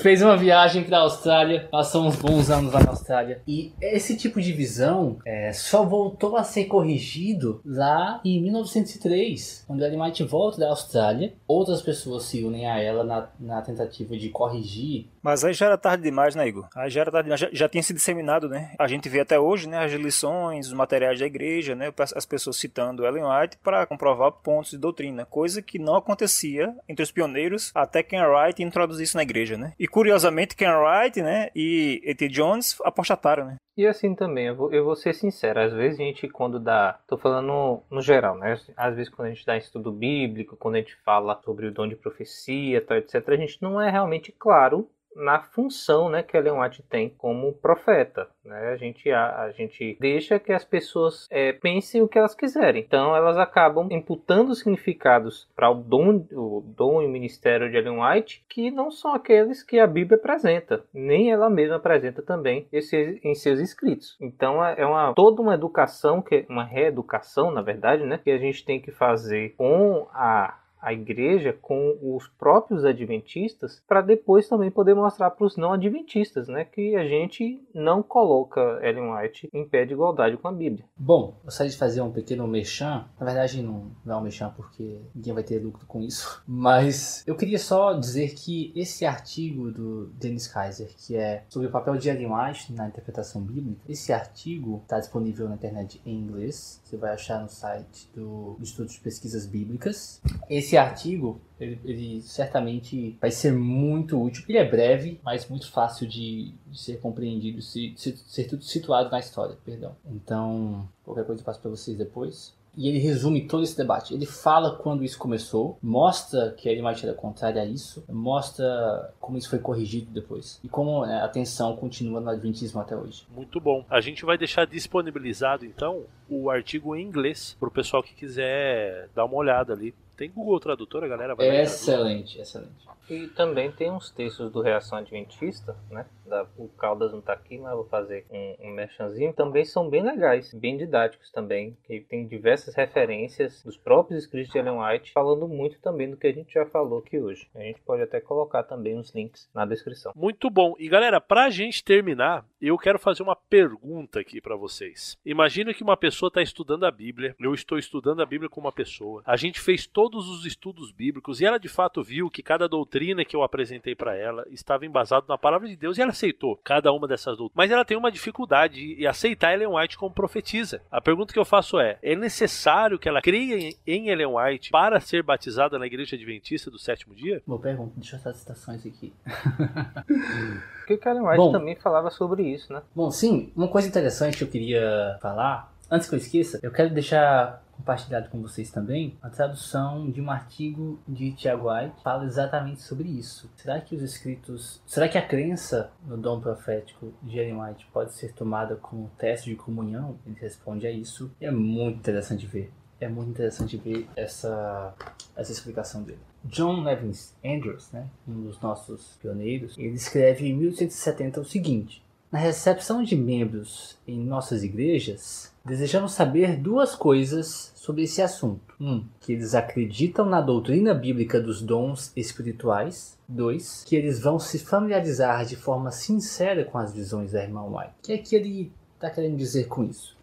fez uma viagem para a Austrália, passou uns bons anos lá na Austrália. E esse tipo de visão é, só voltou a ser corrigido lá em 1903, quando Ellen White volta da Austrália. Outras pessoas se unem a ela na, na tentativa de corrigir. Mas aí já era tarde demais, né, Igor? Aí já era tarde demais, já, já tinha se disseminado, né? A gente vê até hoje, né, as lições, os materiais da igreja, né, as pessoas citando Ellen White para comprovar pontos de doutrina, coisa que não acontecia entre os pioneiros até Ken Wright introduzir isso na igreja, né? E curiosamente, Ken Wright, né, e E.T. Jones apostataram, né? E assim também, eu vou, eu vou, ser sincero, às vezes a gente quando dá, tô falando no geral, né? Às vezes quando a gente dá estudo bíblico, quando a gente fala sobre o dom de profecia, tal, etc, a gente não é realmente claro na função né, que Ellen White tem como profeta. Né? A, gente, a, a gente deixa que as pessoas é, pensem o que elas quiserem. Então elas acabam imputando significados para o dom, o dom e o ministério de Ellen White que não são aqueles que a Bíblia apresenta, nem ela mesma apresenta também esse, em seus escritos. Então é, é uma, toda uma educação, que uma reeducação, na verdade, né, que a gente tem que fazer com a a igreja com os próprios adventistas para depois também poder mostrar para os não adventistas, né, que a gente não coloca Ellen White em pé de igualdade com a Bíblia. Bom, gostaria de fazer um pequeno mechan. Na verdade, não, não é um mechan porque ninguém vai ter lucro com isso. Mas eu queria só dizer que esse artigo do Dennis Kaiser, que é sobre o papel de Ellen White na interpretação bíblica, esse artigo está disponível na internet em inglês. Você vai achar no site do Instituto de Pesquisas Bíblicas. Esse esse artigo, ele, ele, certamente vai ser muito útil. Ele é breve, mas muito fácil de, de ser compreendido, se, se, ser tudo situado na história, perdão. Então, qualquer coisa eu passo para vocês depois. E ele resume todo esse debate. Ele fala quando isso começou, mostra que a White era contrária a isso, mostra como isso foi corrigido depois e como né, a tensão continua no Adventismo até hoje. Muito bom. A gente vai deixar disponibilizado então o artigo em inglês para o pessoal que quiser dar uma olhada ali tem Google Tradutor, a galera vai Excelente, excelente. E também tem uns textos do Reação Adventista, né? Da, o Caldas não tá aqui, mas vou fazer um, um merchanzinho, também são bem legais, bem didáticos também, que tem diversas referências dos próprios escritos de Ellen White, falando muito também do que a gente já falou aqui hoje. A gente pode até colocar também os links na descrição. Muito bom. E galera, pra gente terminar, eu quero fazer uma pergunta aqui para vocês. Imagina que uma pessoa está estudando a Bíblia, eu estou estudando a Bíblia com uma pessoa. A gente fez todos os estudos bíblicos e ela de fato viu que cada doutrina que eu apresentei para ela estava embasado na palavra de Deus e ela aceitou cada uma dessas doutrinas. Mas ela tem uma dificuldade em aceitar Ellen White como profetisa. A pergunta que eu faço é: é necessário que ela creia em Ellen White para ser batizada na igreja adventista do sétimo dia? Boa pergunta, deixa eu achar as citações aqui. Porque o Ellen White Bom. também falava sobre isso, né? Bom, sim, uma coisa interessante que eu queria falar, antes que eu esqueça, eu quero deixar compartilhado com vocês também a tradução de um artigo de Tiago White que fala exatamente sobre isso. Será que os escritos, será que a crença no dom profético de Ellen White pode ser tomada como teste de comunhão? Ele responde a isso. E é muito interessante ver. É muito interessante ver essa, essa explicação dele. John Nevins Andrews, né, um dos nossos pioneiros, ele escreve em 1870 o seguinte: Na recepção de membros em nossas igrejas, desejamos saber duas coisas sobre esse assunto. Um, que eles acreditam na doutrina bíblica dos dons espirituais. Dois, que eles vão se familiarizar de forma sincera com as visões da irmã White. O que é que ele está querendo dizer com isso?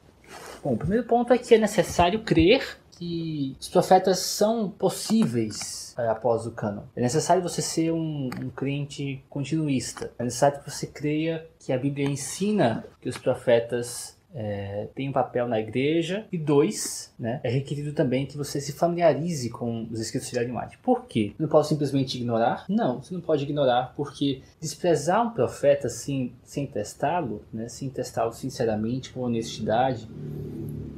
Bom, o primeiro ponto é que é necessário crer que os profetas são possíveis eh, após o cânon. É necessário você ser um, um crente continuista. É necessário que você creia que a Bíblia ensina que os profetas é, têm um papel na igreja. E dois, né, é requerido também que você se familiarize com os escritos de White. Por quê? Não pode simplesmente ignorar? Não, você não pode ignorar, porque desprezar um profeta assim, sem testá-lo, né, sem testá-lo sinceramente, com honestidade,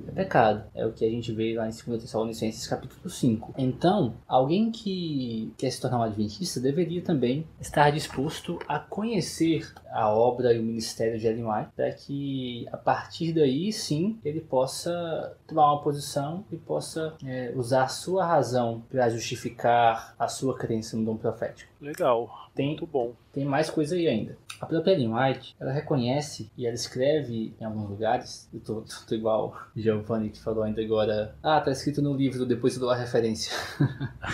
é pecado. É o que a gente vê lá em 2 Tessalonicenses capítulo 5. Então, alguém que quer se tornar um adventista deveria também estar disposto a conhecer a obra e o ministério de Ellen White, para que a partir daí sim ele possa tomar uma posição e possa é, usar a sua razão para justificar a sua crença no dom profético. Legal. Tem, Muito bom. tem mais coisa aí ainda. A própria Ellen White, ela reconhece e ela escreve em alguns lugares, eu tô, tô igual o Giovanni que falou ainda agora, ah, tá escrito no livro, depois eu dou a referência.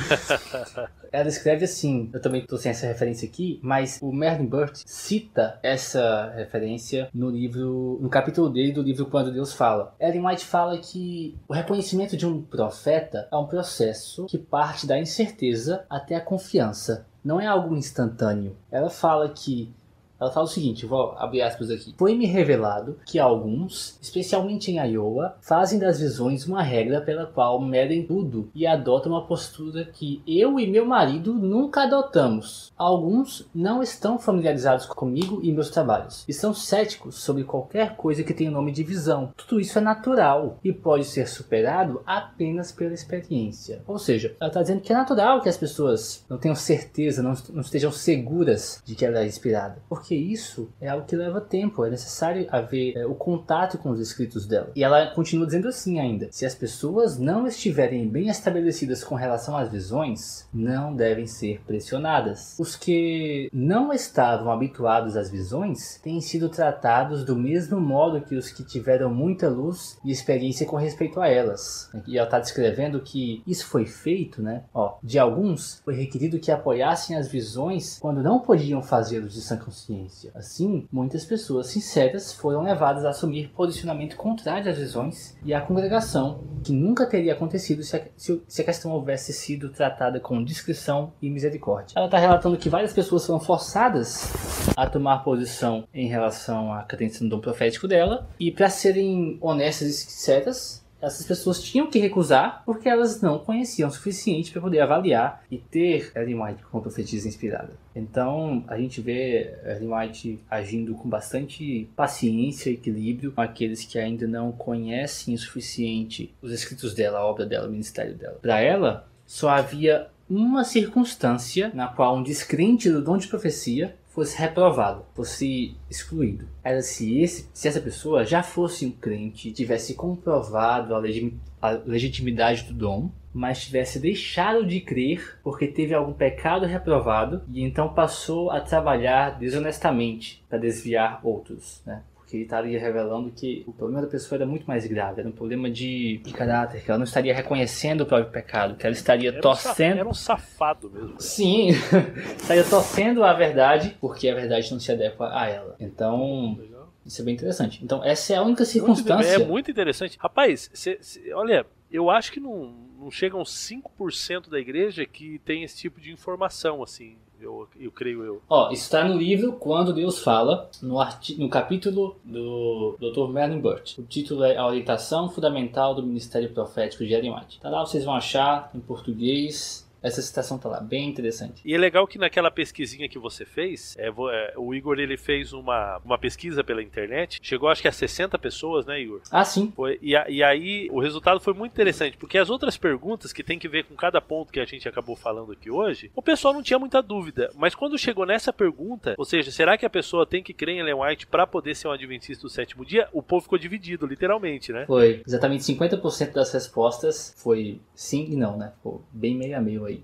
ela escreve assim, eu também tô sem essa referência aqui, mas o Merlin Burt cita essa referência no livro, no capítulo dele do livro Quando Deus Fala. Ellen White fala que o reconhecimento de um profeta é um processo que parte da incerteza até a confiança. Não é algo instantâneo. Ela fala que ela fala o seguinte, vou abrir aspas aqui. Foi-me revelado que alguns, especialmente em Iowa, fazem das visões uma regra pela qual medem tudo e adotam uma postura que eu e meu marido nunca adotamos. Alguns não estão familiarizados comigo e meus trabalhos e são céticos sobre qualquer coisa que tenha nome de visão. Tudo isso é natural e pode ser superado apenas pela experiência. Ou seja, ela está dizendo que é natural que as pessoas não tenham certeza, não, estejam seguras de que ela é inspirada. Isso é algo que leva tempo, é necessário haver é, o contato com os escritos dela. E ela continua dizendo assim ainda: se as pessoas não estiverem bem estabelecidas com relação às visões, não devem ser pressionadas. Os que não estavam habituados às visões têm sido tratados do mesmo modo que os que tiveram muita luz e experiência com respeito a elas. E ela está descrevendo que isso foi feito, né? Ó, de alguns foi requerido que apoiassem as visões quando não podiam fazê-lo de sã consciência. Assim, muitas pessoas sinceras foram levadas a assumir posicionamento contrário às visões e à congregação, que nunca teria acontecido se a, se, a questão houvesse sido tratada com discrição e misericórdia. Ela está relatando que várias pessoas foram forçadas a tomar posição em relação à crença no dom profético dela, e para serem honestas e sinceras, essas pessoas tinham que recusar porque elas não conheciam o suficiente para poder avaliar e ter Ellen White como profetisa inspirada. Então a gente vê Ellen White agindo com bastante paciência e equilíbrio com aqueles que ainda não conhecem o suficiente os escritos dela, a obra dela, o ministério dela. Para ela, só havia uma circunstância na qual um descrente do dom de profecia fosse reprovado, fosse excluído. Era se, esse, se essa pessoa já fosse um crente, tivesse comprovado a, legim, a legitimidade do dom, mas tivesse deixado de crer porque teve algum pecado reprovado e então passou a trabalhar desonestamente para desviar outros, né? Porque ele estaria revelando que o problema da pessoa era muito mais grave, era um problema de, de caráter, que ela não estaria reconhecendo o próprio pecado, que ela estaria Era um torcendo. sa- Era um safado mesmo. Sim, estaria torcendo a verdade porque a verdade não se adequa a ela. Então, isso é bem interessante. Então, essa é a única Muito- circunstância. é muito interessante. Rapaz, cê- cê- olha, eu acho que não, não chegam 5% da igreja que tem esse tipo de informação, assim. Eu, eu creio eu. Ó, isso está no livro Quando Deus Fala, no, arti- no capítulo do Dr. Merlin Burt. O título é A Orientação Fundamental do Ministério Profético de White. Tá lá, vocês vão achar em português. Essa citação tá lá, bem interessante. E é legal que naquela pesquisinha que você fez, é, é, o Igor ele fez uma, uma pesquisa pela internet, chegou acho que a 60 pessoas, né, Igor? Ah, sim. Foi, e, a- e aí o resultado foi muito interessante, porque as outras perguntas que tem que ver com cada ponto que a gente acabou falando aqui hoje, o pessoal não tinha muita dúvida. Mas quando chegou nessa pergunta, ou seja, será que a pessoa tem que crer em Ellen White para poder ser um adventista do sétimo dia? O povo ficou dividido, literalmente, né? Foi exatamente 50% das respostas foi sim e não, né? Ficou bem meio a meio aí.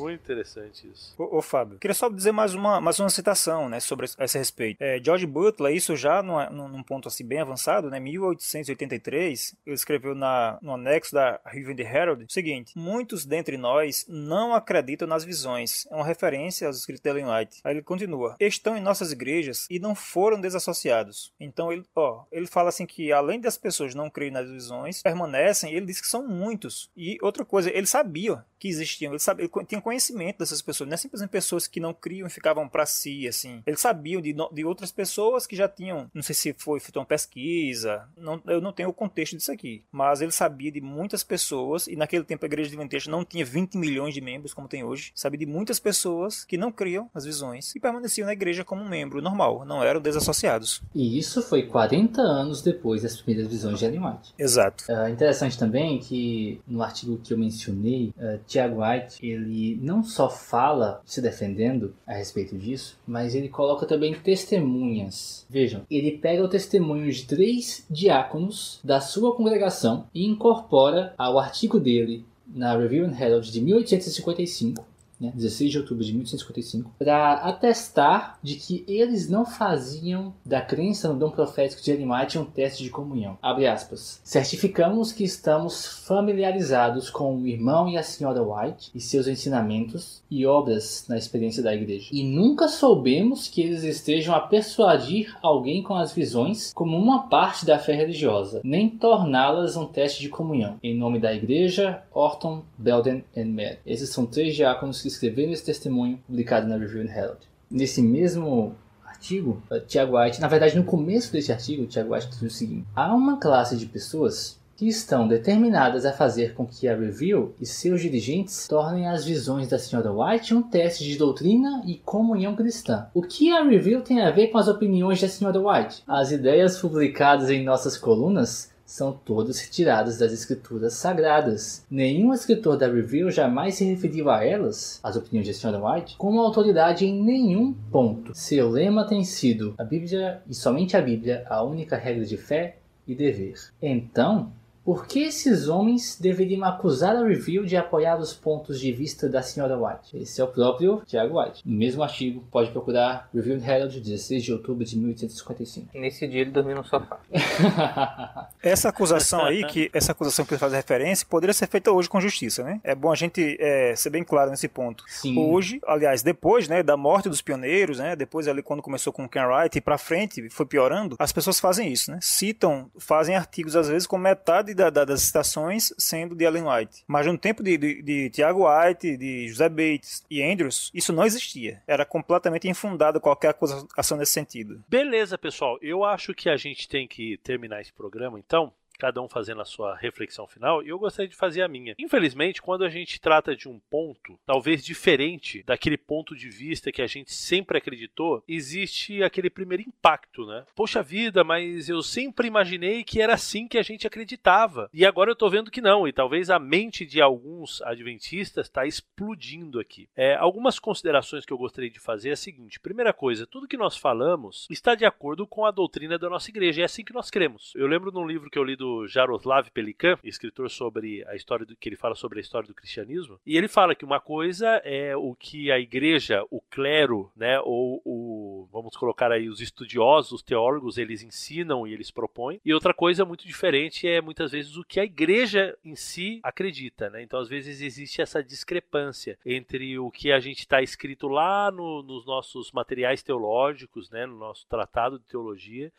Muito interessante isso. Ô, ô, Fábio, queria só dizer mais uma, mais uma citação né, sobre esse- respeito. É, George Butler, isso já numa- num, ponto assim bem avançado, né, 1883, ele escreveu na, no anexo da Review the Herald o seguinte: Muitos dentre nós não acreditam nas visões. É uma referência aos escritos de Ellen White. Aí ele continua: Estão em nossas igrejas e não foram desassociados. Então ele, ó, ele fala assim que além das pessoas não crerem nas visões, permanecem, ele diz que são muitos. E outra coisa, ele sabia que existiam, ele, sabia, ele tinha conhecimento dessas pessoas, não é simplesmente pessoas que não criam e ficavam para si, assim. Eles sabiam de, de outras pessoas que já tinham, não sei se foi feita uma pesquisa, não, eu não tenho o contexto disso aqui, mas ele sabia de muitas pessoas, e naquele tempo a igreja adventista não tinha 20 milhões de membros como tem hoje, sabia de muitas pessoas que não criam as visões e permaneciam na igreja como um membro normal, não eram desassociados. E isso foi 40 anos depois das primeiras visões de Ellen. Exato. É interessante também que no artigo que eu mencionei, uh, Tiago White, ele não só fala se defendendo a respeito disso, mas ele coloca também testemunhas. Vejam, ele pega o testemunho de três diáconos da sua congregação e incorpora ao artigo dele na Review and Herald de 1855 né, 16 de outubro de 1855, para atestar de que eles não faziam da crença no dom profético de White um teste de comunhão. Abre aspas. Certificamos que estamos familiarizados com o irmão e a senhora White e seus ensinamentos e obras na experiência da igreja. E nunca soubemos que eles estejam a persuadir alguém com as visões como uma parte da fé religiosa, nem torná-las um teste de comunhão. Em nome da igreja, Orton, Belden e Mer. Esses são três diáconos que escreveram esse testemunho publicado na Review and Herald. Nesse mesmo artigo, uh, Tiago White, na verdade no começo desse artigo, Tiago White diz o seguinte: há uma classe de pessoas que estão determinadas a fazer com que a Review e seus dirigentes tornem as visões da Sra. White um teste de doutrina e comunhão cristã. O que a Review tem a ver com as opiniões da Sra. White? As ideias publicadas em nossas colunas são todas retiradas das escrituras sagradas. Nenhum escritor da Review jamais se referiu a elas, as opiniões de Sra. White, como autoridade em nenhum ponto. Seu lema tem sido a Bíblia e somente a Bíblia a única regra de fé e dever. Então, por que esses homens deveriam acusar a Review de apoiar os pontos de vista da Sra. White? Esse é o próprio Tiago White. No mesmo artigo, pode procurar Review and Herald, 16 de outubro de 1855. Nesse dia ele dormiu no sofá. Essa acusação aí, que essa acusação que você faz referência, poderia ser feita hoje com justiça, né? É bom a gente é, ser bem claro nesse ponto. Sim. Hoje, aliás, depois, né, da morte dos pioneiros, né, depois ali quando começou com o Ken Wright e pra frente foi piorando, as pessoas fazem isso, né? Citam, fazem artigos às vezes com metade da- da- das citações sendo de Ellen White. Mas no tempo de, de, de Tiago White, de José Bates e Andrews, isso não existia. Era completamente infundada qualquer acusação nesse sentido. Beleza, pessoal. Eu acho que a gente tem que terminar esse programa, então. Cada um fazendo a sua reflexão final, e eu gostaria de fazer a minha. Infelizmente, quando a gente trata de um ponto, talvez diferente daquele ponto de vista que a gente sempre acreditou, existe aquele primeiro impacto, né? Poxa vida, mas eu sempre imaginei que era assim que a gente acreditava. E agora eu tô vendo que não, e talvez a mente de alguns adventistas está explodindo aqui. É, algumas considerações que eu gostaria de fazer é a seguinte: primeira coisa, tudo que nós falamos está de acordo com a doutrina da nossa igreja, é assim que nós cremos. Eu lembro num livro que eu li do Jaroslav Pelikan, escritor sobre a história do que ele fala sobre a história do cristianismo, e ele fala que uma coisa é o que a igreja, o clero, né, ou o vamos colocar aí os estudiosos, os teólogos, eles ensinam e eles propõem, e outra coisa muito diferente é muitas vezes o que a igreja em si acredita, né? Então às vezes existe essa discrepância entre o que a gente está escrito lá no, nos nossos materiais teológicos, né, no nosso tratado de teologia,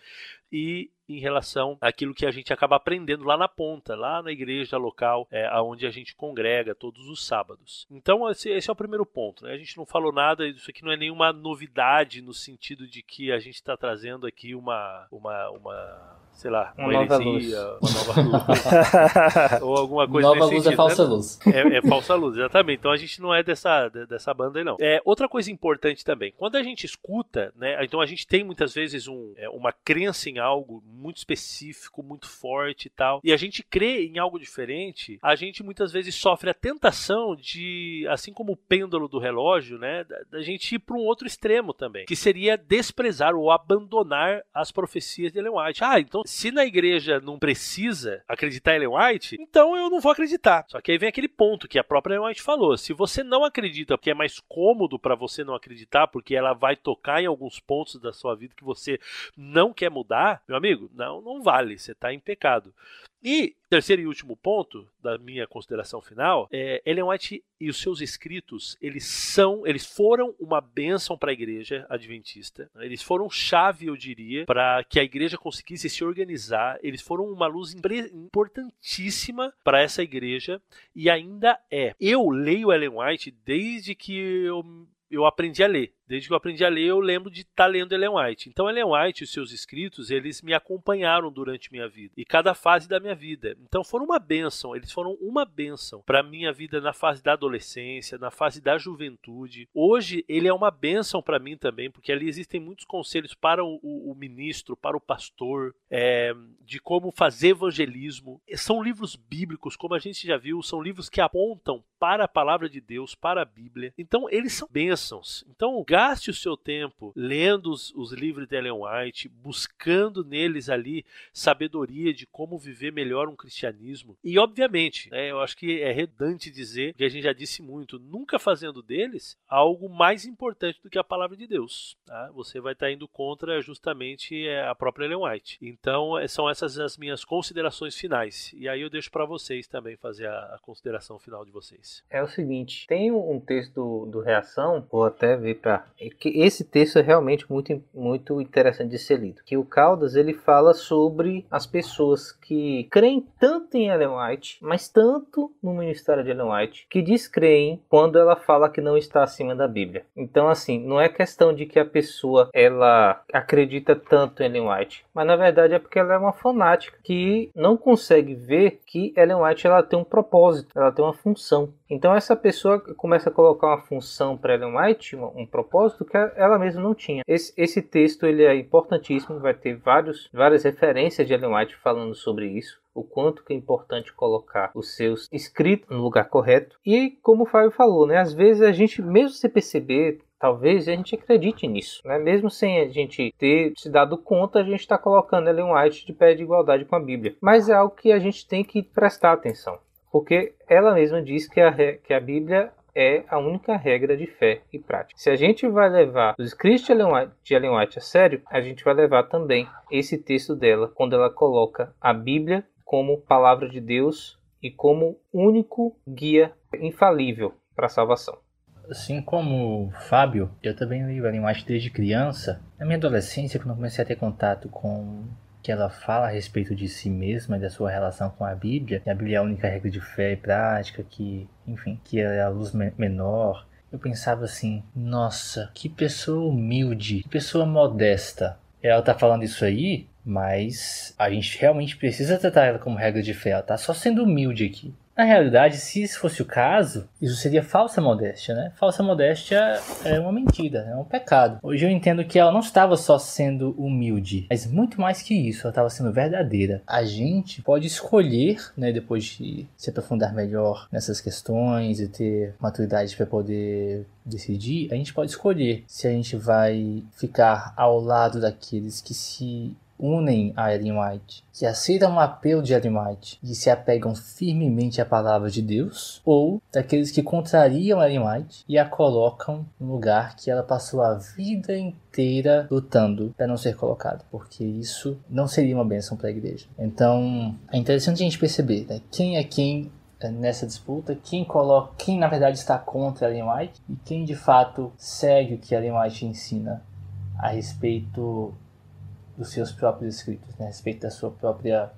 e em relação àquilo que a gente acaba aprendendo lá na ponta, lá na igreja local, é, onde a gente congrega todos os sábados. Então, esse, esse é o primeiro ponto. Né? A gente não falou nada, isso aqui não é nenhuma novidade no sentido de que a gente está trazendo aqui uma, uma, uma sei lá, uma, uma nova heresia, luz. uma nova luz. ou alguma coisa Nova luz é sentido, é falsa né? luz. É, é, falsa luz, exatamente. Então a gente não é dessa, dessa banda aí, não. É, outra coisa importante também, quando a gente escuta, né? Então a gente tem muitas vezes um, é, uma crença em algo muito específico, muito forte e tal, e a gente crê em algo diferente, a gente muitas vezes sofre a tentação de, assim como o pêndulo do relógio, né? Da, da gente ir para um outro extremo também, que seria desprezar ou abandonar as profecias de Ellen White. Ah, então se na igreja não precisa acreditar em Ellen White, então eu não vou acreditar. Só que aí vem aquele ponto que a própria Ellen White falou: se você não acredita porque é mais cômodo para você não acreditar, porque ela vai tocar em alguns pontos da sua vida que você não quer mudar, meu amigo, não, não vale, você está em pecado. E terceiro e último ponto da minha consideração final é Ellen White e os seus escritos eles são eles foram uma bênção para a igreja adventista eles foram chave eu diria para que a igreja conseguisse se organizar. Eles foram uma luz importantíssima para essa igreja e ainda é. Eu leio Ellen White desde que eu eu aprendi a ler. Desde que eu aprendi a ler, eu lembro de estar tá lendo Ellen White. Então, Ellen White e os seus escritos, eles me acompanharam durante minha vida e cada fase da minha vida. Então, foram uma bênção. Eles foram uma bênção para minha vida na fase da adolescência, na fase da juventude. Hoje, ele é uma bênção para mim também, porque ali existem muitos conselhos para o, o, o ministro, para o pastor, é, de como fazer evangelismo. São livros bíblicos, como a gente já viu, são livros que apontam para a palavra de Deus, para a Bíblia. Então, eles são bênçãos. Então, gaste o seu tempo lendo os, os livros de Ellen White, buscando neles ali sabedoria de como viver melhor um cristianismo. E, obviamente, né, eu acho que é redundante dizer, que a gente já disse muito, nunca fazendo deles algo mais importante do que a palavra de Deus. Tá? Você vai estar indo contra justamente é, a própria Ellen White. Então, é, são essas as minhas considerações finais. E aí eu deixo para vocês também fazer a, a, consideração final de vocês. É o seguinte, tem um texto do, do Reação, vou até ver para que esse texto é realmente muito, muito interessante de ser lido. Que o Caldas ele fala sobre as pessoas que creem tanto em Ellen White, mas tanto no ministério de Ellen White, que descreem quando ela fala que não está acima da Bíblia. Então, assim, não é questão de que a pessoa ela acredita tanto em Ellen White, mas na verdade é porque ela é uma fanática que não consegue ver que Ellen White ela tem um propósito, ela tem uma função. Então essa pessoa começa a colocar uma função para Ellen White, um propósito que ela mesma não tinha. Esse, esse texto ele é importantíssimo, vai ter vários, várias referências de Ellen White falando sobre isso o quanto que é importante colocar os seus escritos no lugar correto. E como o Fábio falou, né, às vezes a gente, mesmo sem perceber, talvez a gente acredite nisso, né? Mesmo sem a gente ter se dado conta, a gente está colocando Ellen White de pé de igualdade com a Bíblia. Mas é algo que a gente tem que prestar atenção porque ela mesma diz que a, que a Bíblia é a única regra de fé e prática. Se a gente vai levar os escritos de Ellen, White, a sério, a gente vai levar também esse texto dela, quando ela coloca a Bíblia como palavra de Deus e como único guia infalível para a salvação. Assim como Fábio, eu também li Ellen White desde criança. Na minha adolescência, quando eu comecei a ter contato com que ela fala a respeito de si mesma e da sua relação com a Bíblia, que a Bíblia é a única regra de fé e prática, que, enfim, que é a luz menor. Eu pensava assim, nossa, que pessoa humilde, que pessoa modesta. Ela tá falando isso aí Mas a gente realmente precisa tratar ela como regra de fé. Ela tá só sendo humilde aqui. Na realidade, se isso fosse o caso, isso seria falsa modéstia, né? Falsa modéstia é uma mentira, é um pecado. Hoje eu entendo que ela não estava só sendo humilde, mas muito mais que isso, ela estava sendo verdadeira. A gente pode escolher, né, depois de se aprofundar melhor nessas questões e ter maturidade para poder decidir, a gente pode escolher se a gente vai ficar ao lado daqueles que se unem a Ellen White, que aceitam o apelo de Ellen White e se apegam firmemente à palavra de Deus, ou daqueles que contrariam Ellen White e a colocam no lugar que ela passou a vida inteira lutando para não ser colocada, porque isso não seria uma bênção para a igreja. Então, é interessante a gente perceber né, quem é quem é, nessa disputa, quem coloca, quem na verdade está contra Ellen White e quem de fato segue o que Ellen White ensina a respeito dos seus próprios escritos, né, a respeito da sua própria,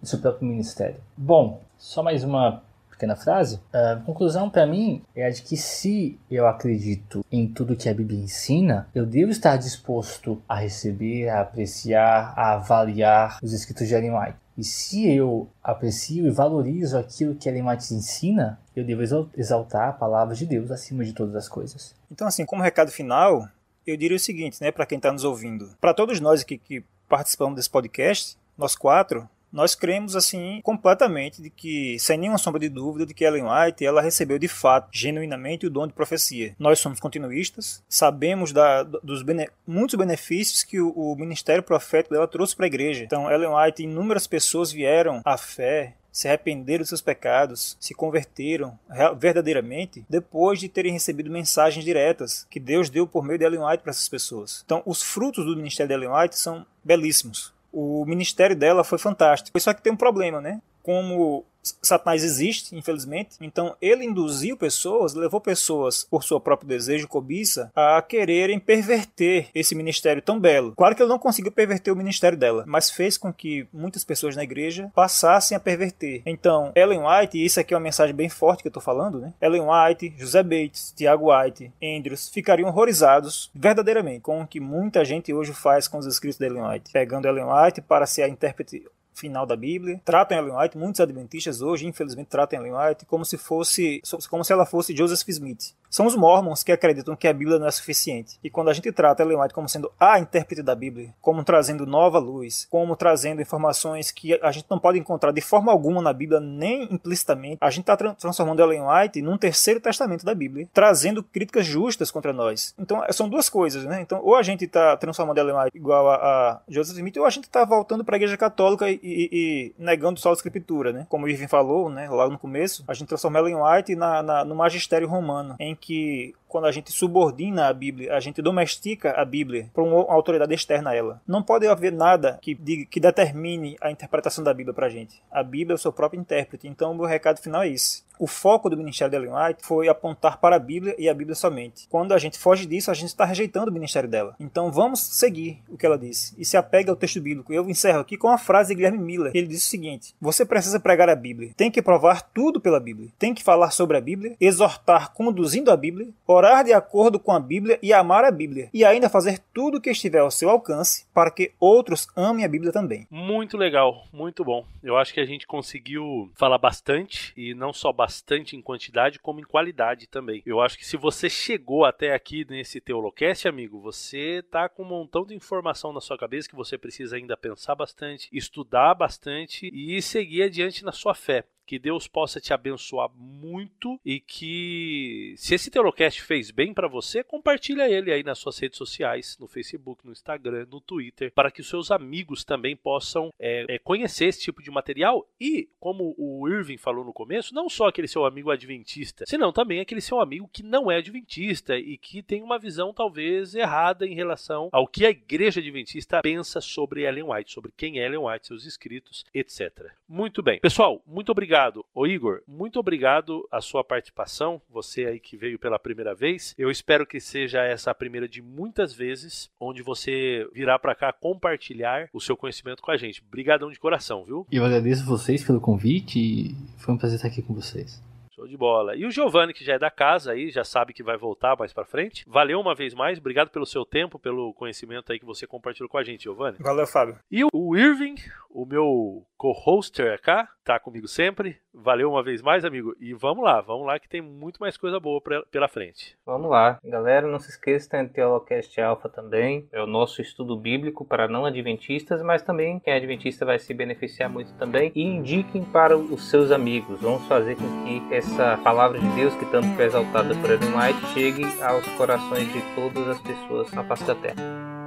do seu próprio ministério. Bom, só mais uma pequena frase. A conclusão para mim é a de que se eu acredito em tudo que a Bíblia ensina, eu devo estar disposto a receber, a apreciar, a avaliar os escritos de Ellen White. E se eu aprecio e valorizo aquilo que Ellen White ensina, eu devo exaltar a palavra de Deus acima de todas as coisas. Então, assim, como recado final, eu diria o seguinte, né, para quem está nos ouvindo. Para todos nós aqui que participamos desse podcast, nós quatro, nós cremos assim completamente de que, sem nenhuma sombra de dúvida, de que Ellen White ela recebeu de fato, genuinamente, o dom de profecia. Nós somos continuistas, sabemos da, dos bene, muitos benefícios que o, o ministério profético dela trouxe para a igreja. Então, Ellen White, inúmeras pessoas vieram à fé, se arrependeram dos seus pecados, se converteram verdadeiramente depois de terem recebido mensagens diretas que Deus deu por meio de Ellen White para essas pessoas. Então, os frutos do ministério de Ellen White são belíssimos. O ministério dela foi fantástico. Só que tem um problema, né? Como Satanás existe, infelizmente. Então ele induziu pessoas, levou pessoas por seu próprio desejo e cobiça a quererem perverter esse ministério tão belo. Claro que ele não conseguiu perverter o ministério dela, mas fez com que muitas pessoas na igreja passassem a perverter. Então, Ellen White, e isso aqui é uma mensagem bem forte que eu estou falando, né? Ellen White, José Bates, Tiago White, Andrews ficariam horrorizados verdadeiramente com o que muita gente hoje faz com os escritos de Ellen White, pegando Ellen White para ser a intérprete final da Bíblia. Tratam Ellen White, muitos adventistas hoje, infelizmente, tratam Ellen White como se fosse, como se ela fosse Joseph Smith. São os mormons que acreditam que a Bíblia não é suficiente. E quando a gente trata Ellen White como sendo a intérprete da Bíblia, como trazendo nova luz, como trazendo informações que a gente não pode encontrar de forma alguma na Bíblia, nem implicitamente, a gente está transformando Ellen White num terceiro testamento da Bíblia, trazendo críticas justas contra nós. Então, são duas coisas, né? Então, ou a gente está transformando Ellen White igual a, a Joseph Smith, ou a gente está voltando para a Igreja Católica e, e, e negando só a Escritura, né? Como o Irving falou, né, lá no começo, a gente transforma Ellen White na, na, no magistério romano, em que quando a gente subordina a Bíblia, a gente domestica a Bíblia para uma autoridade externa a ela. Não pode haver nada que, diga, que determine a interpretação da Bíblia para a gente. A Bíblia é o seu próprio intérprete. Então, o meu recado final é esse. O foco do ministério de Ellen White foi apontar para a Bíblia e a Bíblia somente. Quando a gente foge disso, a gente está rejeitando o ministério dela. Então vamos seguir o que ela disse e se apega ao texto bíblico. Eu encerro aqui com a frase de Guilherme Miller. Ele disse o seguinte: Você precisa pregar a Bíblia, tem que provar tudo pela Bíblia, tem que falar sobre a Bíblia, exortar conduzindo a Bíblia, orar de acordo com a Bíblia e amar a Bíblia, e ainda fazer tudo o que estiver ao seu alcance para que outros amem a Bíblia também. Muito legal, muito bom. Eu acho que a gente conseguiu falar bastante e não só bastante bastante em quantidade como em qualidade também. Eu acho que se você chegou até aqui nesse Teolocast, amigo, você tá com um montão de informação na sua cabeça que você precisa ainda pensar bastante, estudar bastante e seguir adiante na sua fé. Que Deus possa te abençoar muito e que se esse Teolocast fez bem para você, compartilha ele aí nas suas redes sociais, no Facebook, no Instagram, no Twitter, para que os seus amigos também possam é, é, conhecer esse tipo de material e, como o Irving falou no começo, não só aquele seu amigo adventista, senão também aquele seu amigo que não é adventista e que tem uma visão talvez errada em relação ao que a igreja adventista pensa sobre Ellen White, sobre quem é Ellen White, seus escritos, etc. Muito bem. Pessoal, muito obrigado obrigado. Ô Igor, muito obrigado a sua participação, você aí que veio pela primeira vez. Eu espero que seja essa a primeira de muitas vezes, onde você virá para cá compartilhar o seu conhecimento com a gente. Obrigadão de coração, viu? Eu agradeço vocês pelo convite e foi um prazer estar aqui com vocês. Show de bola. E o Giovanni, que já é da casa aí, já sabe que vai voltar mais pra frente. Valeu uma vez mais, obrigado pelo seu tempo, pelo conhecimento aí que você compartilhou com a gente, Giovanni. Valeu, Fábio. E o Irving, o meu co-hoster acá, tá comigo sempre. Valeu uma vez mais, amigo. E vamos lá, vamos lá que tem muito mais coisa boa pra- pela frente. Vamos lá. Galera, não se esqueça, tem o Teolocast Alpha também. É o nosso estudo bíblico para não adventistas, mas também quem é adventista vai se beneficiar muito também. E indiquem para os seus amigos. Vamos fazer com que essa palavra de Deus, que tanto foi exaltada por White, chegue aos corações de todas as pessoas na face da terra.